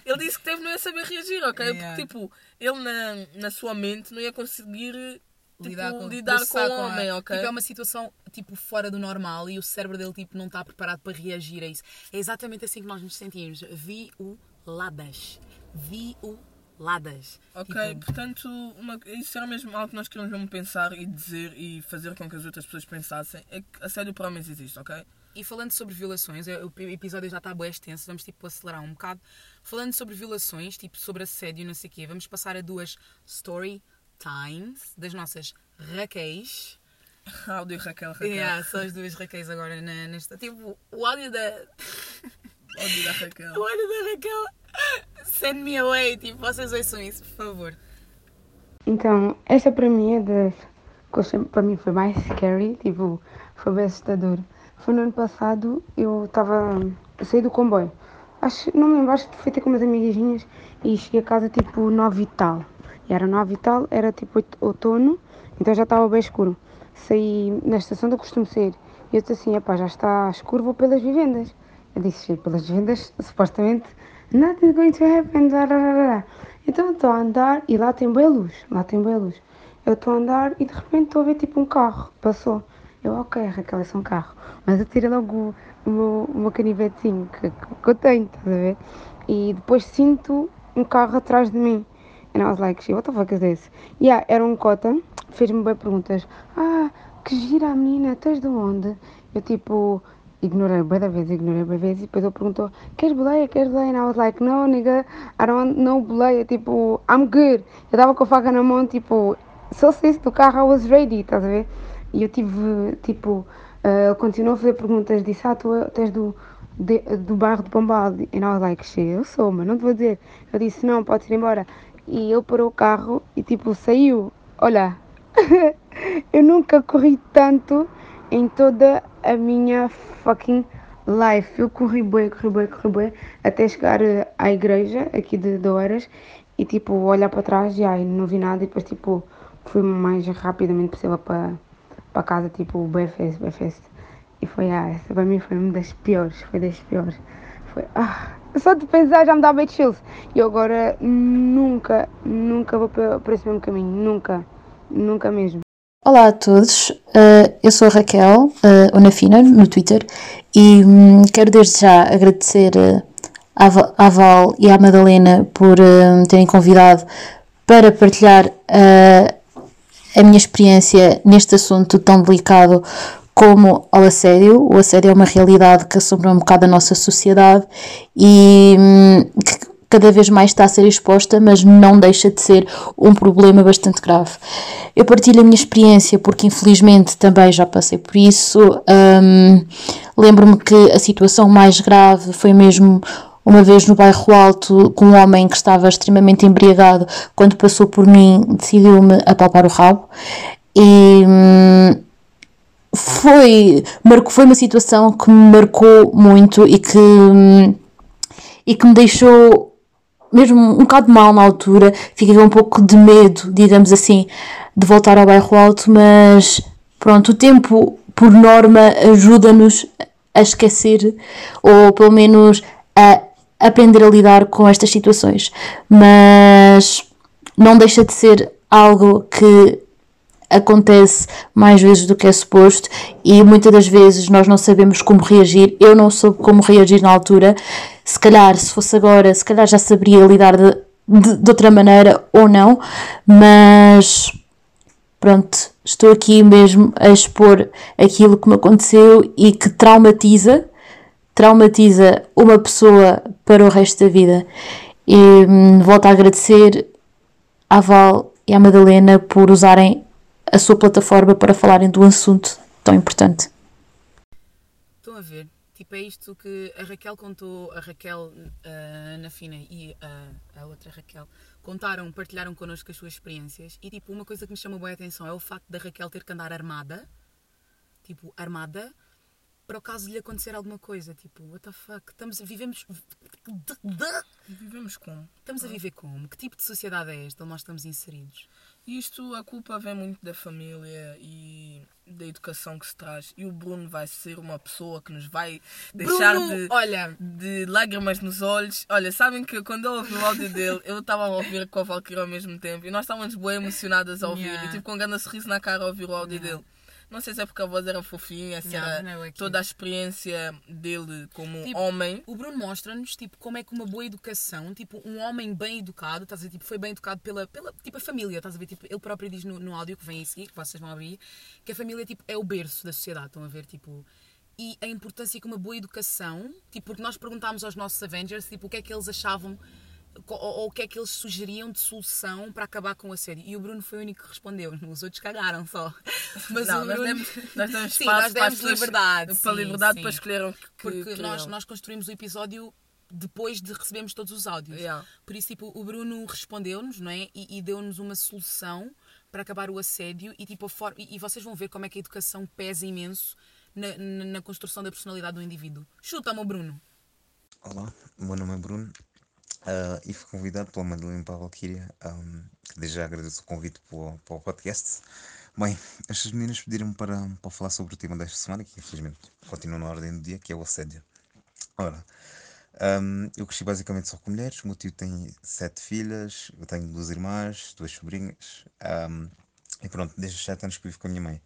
Ele disse que teve não ia saber reagir, ok? Yeah. Porque, tipo, ele na, na sua mente não ia conseguir tipo, lidar com, lidar com o homem, a... ok? Tipo, é uma situação, tipo, fora do normal e o cérebro dele, tipo, não está preparado para reagir a isso. É exatamente assim que nós nos sentimos. Vi o labas. Vi o ladas. Ok, tipo... portanto, uma, isso era mesmo algo que nós queríamos mesmo pensar e dizer e fazer com que as outras pessoas pensassem. É que assédio para homens existe, ok? E falando sobre violações, o episódio já está bem extenso, vamos tipo acelerar um bocado. Falando sobre violações, tipo sobre assédio, não sei o quê, vamos passar a duas story times das nossas Raquéis. [LAUGHS] áudio Raquel, Raquel. Yeah, são as duas Raquéis agora na, nesta. Tipo, o áudio da. O [LAUGHS] áudio da Raquel. [LAUGHS] O áudio da Raquel. Send me away. Tipo, vocês ouçam isso, por favor. Então, esta para mim é das. Para mim foi mais scary, tipo, foi bem assustador. Foi no ano passado, eu estava. Saí do comboio. Acho, não me lembro, acho que fui ter com umas amiguinhas e cheguei a casa tipo 9 e tal. E era 9 e tal, era tipo outono, então já estava bem escuro. Saí na estação do costume ser e eu disse assim: epá, já está escuro, vou pelas vivendas. Eu disse: pelas vivendas, supostamente, nothing's going to happen. Então estou a andar e lá tem boa luz, lá tem boa luz. Eu estou a andar e de repente estou a ver tipo um carro, passou. Eu, ok, Raquel, é só um carro. Mas eu tirei logo o meu, o meu canivetinho que, que eu tenho, estás a ver? E depois sinto um carro atrás de mim. And I was like, what the fuck is this? Yeah, era um cota, fez-me bem perguntas. Ah, que gira a menina, estás de onde? Eu tipo, ignorei bem da vez, ignorei bem da vez, e depois ele perguntou, queres boleia, queres boleia? And I was like, no, nigga, I don't no boleia, tipo, I'm good. Eu estava com a faca na mão, tipo, eu saísse do carro, I was ready, estás a ver? E eu tive, tipo, uh, ele continuou a fazer perguntas, disse, ah, tu és do, de, do bairro de Pombal? E was like, shit, eu sou, mas não te vou dizer. Eu disse, não, podes ir embora. E ele parou o carro e, tipo, saiu. Olha, [LAUGHS] eu nunca corri tanto em toda a minha fucking life. Eu corri bem, corri bem, corri bem, até chegar eh, à igreja aqui de, Oeiras e tipo olhar para trás e aí não vi nada e depois tipo fui o mais rapidamente possível para, para casa, tipo bem fest, bem fest. E foi, ah, essa para mim foi uma das piores, foi das piores. Foi, ah, só de pensar já me dá bem chills. E agora nunca, nunca vou para esse mesmo caminho, nunca, nunca mesmo. Olá a todos, uh, eu sou a Raquel, uh, Onafina, no Twitter, e um, quero desde já agradecer uh, à Val e à Madalena por uh, terem convidado para partilhar a minha experiência neste assunto tão delicado como ao assédio. O assédio é uma realidade que assombra um bocado a nossa sociedade e hum, que cada vez mais está a ser exposta, mas não deixa de ser um problema bastante grave. Eu partilho a minha experiência porque, infelizmente, também já passei por isso. Um, Lembro-me que a situação mais grave foi mesmo uma vez no bairro Alto com um homem que estava extremamente embriagado quando passou por mim decidiu-me apalpar o rabo. E hum, foi, marcou, foi uma situação que me marcou muito e que, hum, e que me deixou mesmo um bocado mal na altura, fiquei um pouco de medo, digamos assim, de voltar ao bairro alto, mas pronto, o tempo, por norma, ajuda-nos a esquecer ou pelo menos a aprender a lidar com estas situações, mas não deixa de ser algo que acontece mais vezes do que é suposto e muitas das vezes nós não sabemos como reagir. Eu não soube como reagir na altura. Se calhar, se fosse agora, se calhar já saberia lidar de, de, de outra maneira ou não, mas pronto, estou aqui mesmo a expor aquilo que me aconteceu e que traumatiza, traumatiza uma pessoa para o resto da vida. E hum, volto a agradecer à Val e à Madalena por usarem a sua plataforma para falarem de um assunto tão importante. Estão a ver? Tipo, é isto que a Raquel contou, a Raquel uh, na Fina e uh, a outra Raquel contaram, partilharam connosco as suas experiências. E tipo, uma coisa que me chama boa atenção é o facto da Raquel ter que andar armada, tipo, armada, para o caso de lhe acontecer alguma coisa. Tipo, what the fuck? Estamos a vivemos. Vivemos como? Estamos a viver como? Que tipo de sociedade é esta onde nós estamos inseridos? Isto, a culpa vem muito da família e da educação que se traz. E o Bruno vai ser uma pessoa que nos vai deixar Bruno, de, olha. de lágrimas nos olhos. Olha, sabem que quando eu ouvi o áudio dele, eu estava a ouvir com a Valkyrie ao mesmo tempo e nós estávamos bem emocionadas a ouvir. Yeah. E tive com um grande sorriso na cara a ouvir o áudio yeah. dele. Não sei se é porque a voz era fofinha, se era é toda a experiência dele como tipo, homem. O Bruno mostra-nos tipo, como é que uma boa educação, tipo, um homem bem educado, estás a ver, tipo, foi bem educado pela, pela tipo, a família, estás a ver? Tipo, ele próprio diz no, no áudio que vem a seguir, que vocês vão abrir, que a família tipo, é o berço da sociedade, estão a ver? Tipo, e a importância que uma boa educação, tipo, porque nós perguntámos aos nossos Avengers tipo, o que é que eles achavam ou, ou, o que é que eles sugeriam de solução para acabar com a série. E o Bruno foi o único que respondeu, os outros cagaram só. [LAUGHS] Mas não, Bruno... nós demos, nós demos [LAUGHS] sim, nós demos para liberdade. Para liberdade sim. para escolher o que Porque nós, nós construímos o episódio depois de recebermos todos os áudios. Yeah. Por isso, tipo, o Bruno respondeu-nos, não é? E, e deu-nos uma solução para acabar o assédio e, tipo, for... e, e vocês vão ver como é que a educação pesa imenso na, na, na construção da personalidade do indivíduo. Chuta-me, Bruno. Olá, o meu nome é Bruno Uh, e fui convidado pela Madeleine para a Valkyria, um, desde já agradeço o convite para para o podcast. Bem, estas meninas pediram-me para, para falar sobre o tema desta semana, que infelizmente continua na ordem do dia, que é o assédio. Ora, um, eu cresci basicamente só com mulheres, o meu tio tem sete filhas, eu tenho duas irmãs, duas sobrinhas, um, e pronto, desde os sete anos que vivo com a minha mãe.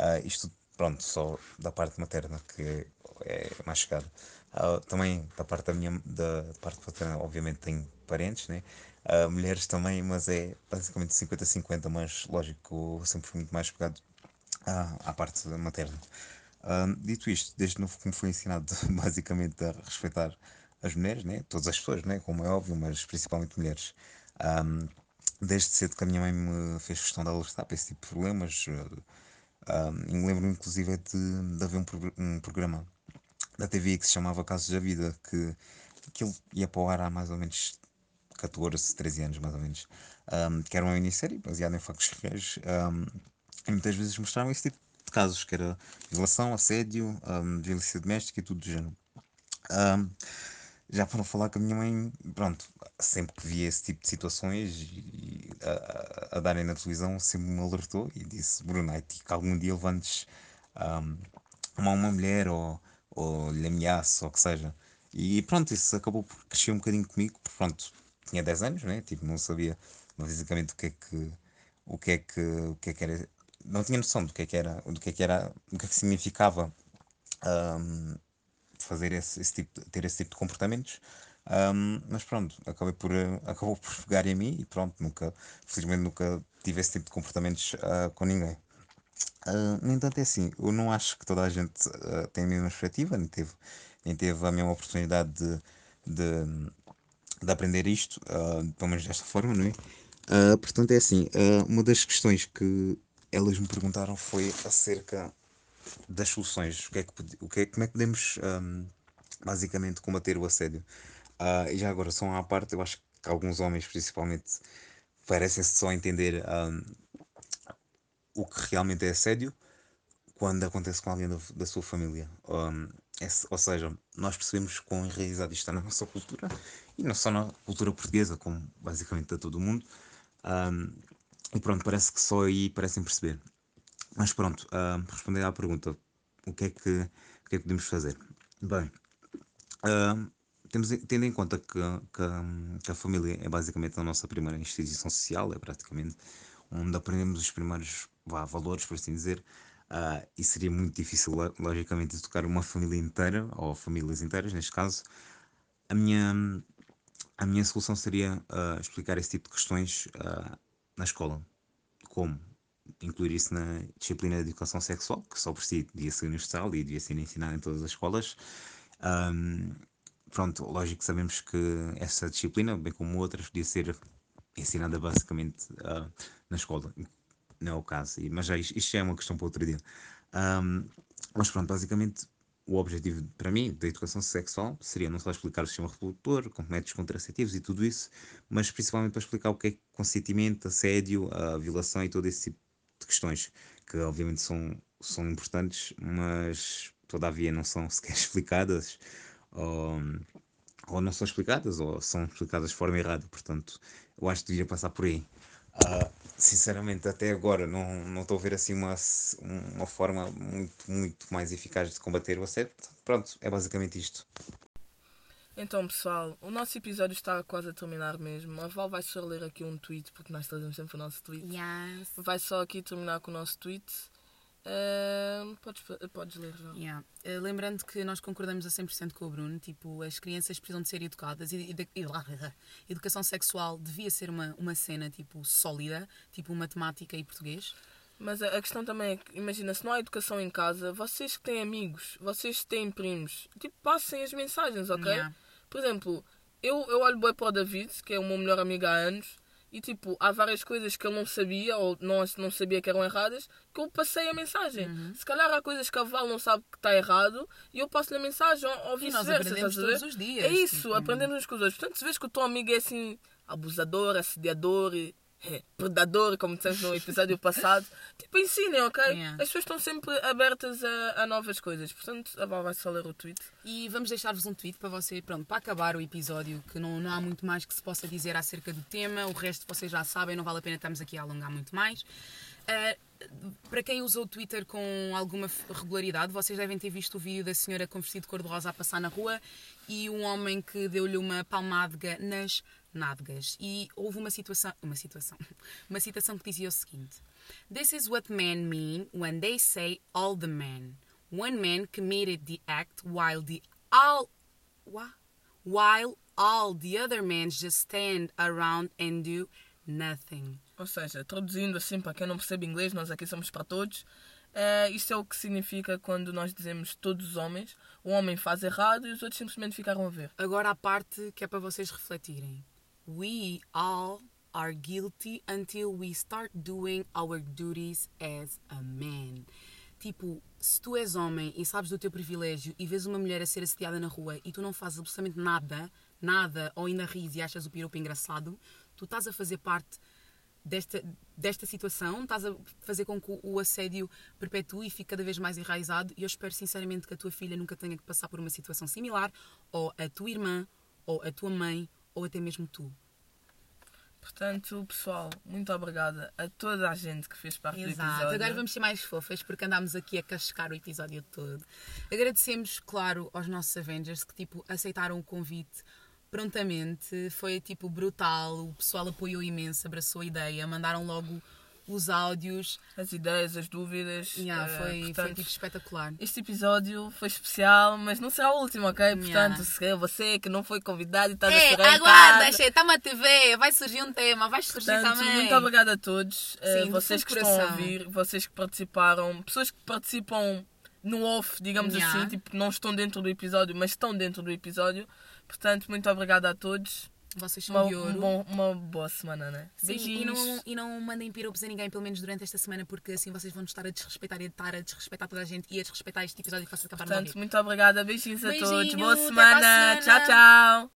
Uh, isto, pronto, só da parte materna, que é mais chegada. Uh, também da parte da minha da parte paterna, obviamente tenho parentes, né? Uh, mulheres também, mas é basicamente 50-50, mas lógico, eu sempre fui muito mais pegado à, à parte materna. Uh, dito isto, desde novo me foi ensinado [LAUGHS] basicamente a respeitar as mulheres, né? todas as pessoas, né? como é óbvio, mas principalmente mulheres. Um, desde cedo que a minha mãe me fez questão de alertar para esse tipo de problemas. Um, e me lembro inclusive de, de haver um, um programa da TV que se chamava Casos da Vida, que aquilo ia para o ar há mais ou menos 14, 13 anos, mais ou menos. Um, que era uma minissérie baseada em factos reais. Um, e muitas vezes mostravam esse tipo de casos, que era violação, assédio, um, violência doméstica e tudo do género. Um, já para falar com a minha mãe, pronto, sempre que via esse tipo de situações e, a, a, a, darem na televisão, sempre me alertou e disse: Brunete, que algum dia levantes um, uma, uma mulher ou ou lhe ameaço, ou o que seja. E pronto, isso acabou por crescer um bocadinho comigo, porque pronto, tinha 10 anos, né? Tipo, não sabia basicamente o que é que o que é que o que é que era, não tinha noção do que é que era, do que é que era, do que é que significava um, fazer esse, esse, tipo, ter esse tipo de comportamentos. Um, mas pronto, acabei por, acabou por pegar em mim e pronto, nunca, felizmente nunca tive esse tipo de comportamentos uh, com ninguém. Uh, no entanto, é assim, eu não acho que toda a gente uh, tem a mesma perspectiva, nem teve, nem teve a mesma oportunidade de, de, de aprender isto, uh, pelo menos desta forma, não é? Portanto, é assim, uma das questões que elas me perguntaram foi acerca das soluções, o que é que, o que é, como é que podemos um, basicamente combater o assédio. e já agora, só à parte, eu acho que alguns homens, principalmente, parecem-se só entender um, o que realmente é assédio quando acontece com alguém da, da sua família. Um, é, ou seja, nós percebemos quão enraizado isto está na nossa cultura e não só na cultura portuguesa, como basicamente a todo o mundo. Um, e pronto, parece que só aí parecem perceber. Mas pronto, um, respondendo à pergunta, o que é que, o que, é que podemos fazer? Bem, temos, tendo em conta que, que, que, a família é basicamente a nossa primeira instituição social, é praticamente onde aprendemos os primeiros vá, valores, por assim dizer, uh, e seria muito difícil, logicamente, educar uma família inteira, ou famílias inteiras, neste caso. A minha, a minha solução seria uh, explicar esse tipo de questões uh, na escola. Como? Incluir isso na disciplina de educação sexual, que só por si devia ser universal e devia ser ensinada em todas as escolas. Um, pronto, lógico sabemos que essa disciplina, bem como outras, podia ser ensinada basicamente uh, na escola, não é o caso, mas já, isto, isto já é uma questão para outro dia. Um, mas pronto, basicamente o objetivo para mim da educação sexual seria não só explicar o sistema reprodutor, com métodos contraceptivos e tudo isso, mas principalmente para explicar o que é consentimento, assédio, a violação e todo esse tipo de questões, que obviamente são, são importantes, mas todavia não são [LAUGHS] sequer explicadas, ou, ou não são explicadas, ou são explicadas de forma errada, portanto eu acho que devia passar por aí. Uh, sinceramente, até agora não, não estou a ver assim uma, uma forma muito, muito mais eficaz de combater o assédio. Pronto, é basicamente isto. Então, pessoal, o nosso episódio está quase a terminar mesmo. A Val vai só ler aqui um tweet, porque nós trazemos sempre o nosso tweet. Yes. Vai só aqui terminar com o nosso tweet. Uh, podes, podes ler já. Yeah. Uh, lembrando que nós concordamos a 100% com o Bruno, tipo, as crianças precisam de ser educadas e, e, e, educação sexual devia ser uma, uma cena, tipo, sólida, tipo matemática e português. Mas a, a questão também é que, imagina, se não há educação em casa, vocês que têm amigos, vocês que têm primos, tipo, passem as mensagens, ok? Yeah. Por exemplo, eu, eu olho bem para o David, que é o meu melhor amigo há anos, e tipo, há várias coisas que ele não sabia ou não, não sabia que eram erradas que eu passei a mensagem. Uhum. Se calhar há coisas que a Val não sabe que está errado e eu passo-lhe a mensagem ou vice-versa. aprendemos todos os dias. É isso, tipo... aprendemos uns com os outros. Portanto, se vês que o teu amigo é assim, abusador, assediador, é, [LAUGHS] predador, como dissemos no episódio passado. [LAUGHS] Tipo, ensinem, ok? Yeah. As pessoas estão sempre abertas a, a, novas coisas. Portanto, a Val vai só ler o tweet. E vamos deixar-vos um tweet para você, pronto, para acabar o episódio, que não, não há muito mais que se possa dizer acerca do tema. O resto vocês já sabem, não vale a pena estarmos aqui a alongar muito mais. Uh, para quem usa o Twitter com alguma regularidade, vocês devem ter visto o vídeo da senhora com vestido cor-de-rosa a passar na rua e um homem que deu-lhe uma palmada nas nádegas. E houve uma situação, uma situação, [LAUGHS] uma citação que dizia o seguinte: This is what men mean when they say all the men. One man committed the act while the all what? while all the other men just stand around and do nothing. Ou seja, traduzindo assim para quem não percebe inglês, nós aqui somos para todos. Uh, isto é o que significa quando nós dizemos todos os homens. O homem faz errado e os outros simplesmente ficaram a ver. Agora a parte que é para vocês refletirem. We all are guilty until we start doing our duties as a man. Tipo, se tu és homem e sabes do teu privilégio e vês uma mulher a ser assediada na rua e tu não fazes absolutamente nada, nada, ou ainda ris e achas o piropo engraçado, tu estás a fazer parte desta, desta situação, estás a fazer com que o assédio perpetue e fique cada vez mais enraizado. E eu espero sinceramente que a tua filha nunca tenha que passar por uma situação similar, ou a tua irmã, ou a tua mãe, ou até mesmo tu. Portanto, pessoal, muito obrigada a toda a gente que fez parte Exato. do episódio. Agora vamos ser mais fofas porque andámos aqui a cascar o episódio todo. Agradecemos, claro, aos nossos Avengers que tipo aceitaram o convite prontamente. Foi tipo brutal. O pessoal apoiou imenso, abraçou a ideia, mandaram logo os áudios, as ideias, as dúvidas. Yeah, eh, foi, portanto, foi tipo espetacular. Este episódio foi especial, mas não será o último, ok? Yeah. Portanto, se é você que não foi convidado e está é, a chorar aguarda, está-me a TV, vai surgir um tema, vai surgir portanto, também. Muito obrigada a todos, eh, Sim, vocês que estão a ouvir, vocês que participaram, pessoas que participam no off, digamos yeah. assim, tipo, não estão dentro do episódio, mas estão dentro do episódio. Portanto, muito obrigada a todos. Vocês são uma, de ouro. Uma, uma, boa semana, né? Sim. E não, e não mandem piropos a ninguém, pelo menos durante esta semana, porque assim vocês vão estar a desrespeitar e a estar a desrespeitar toda a gente e a desrespeitar este episódio que vocês acabaram Portanto, de muito obrigada. Beijinhos, Beijinhos a todos. Boa semana. semana. Tchau, tchau.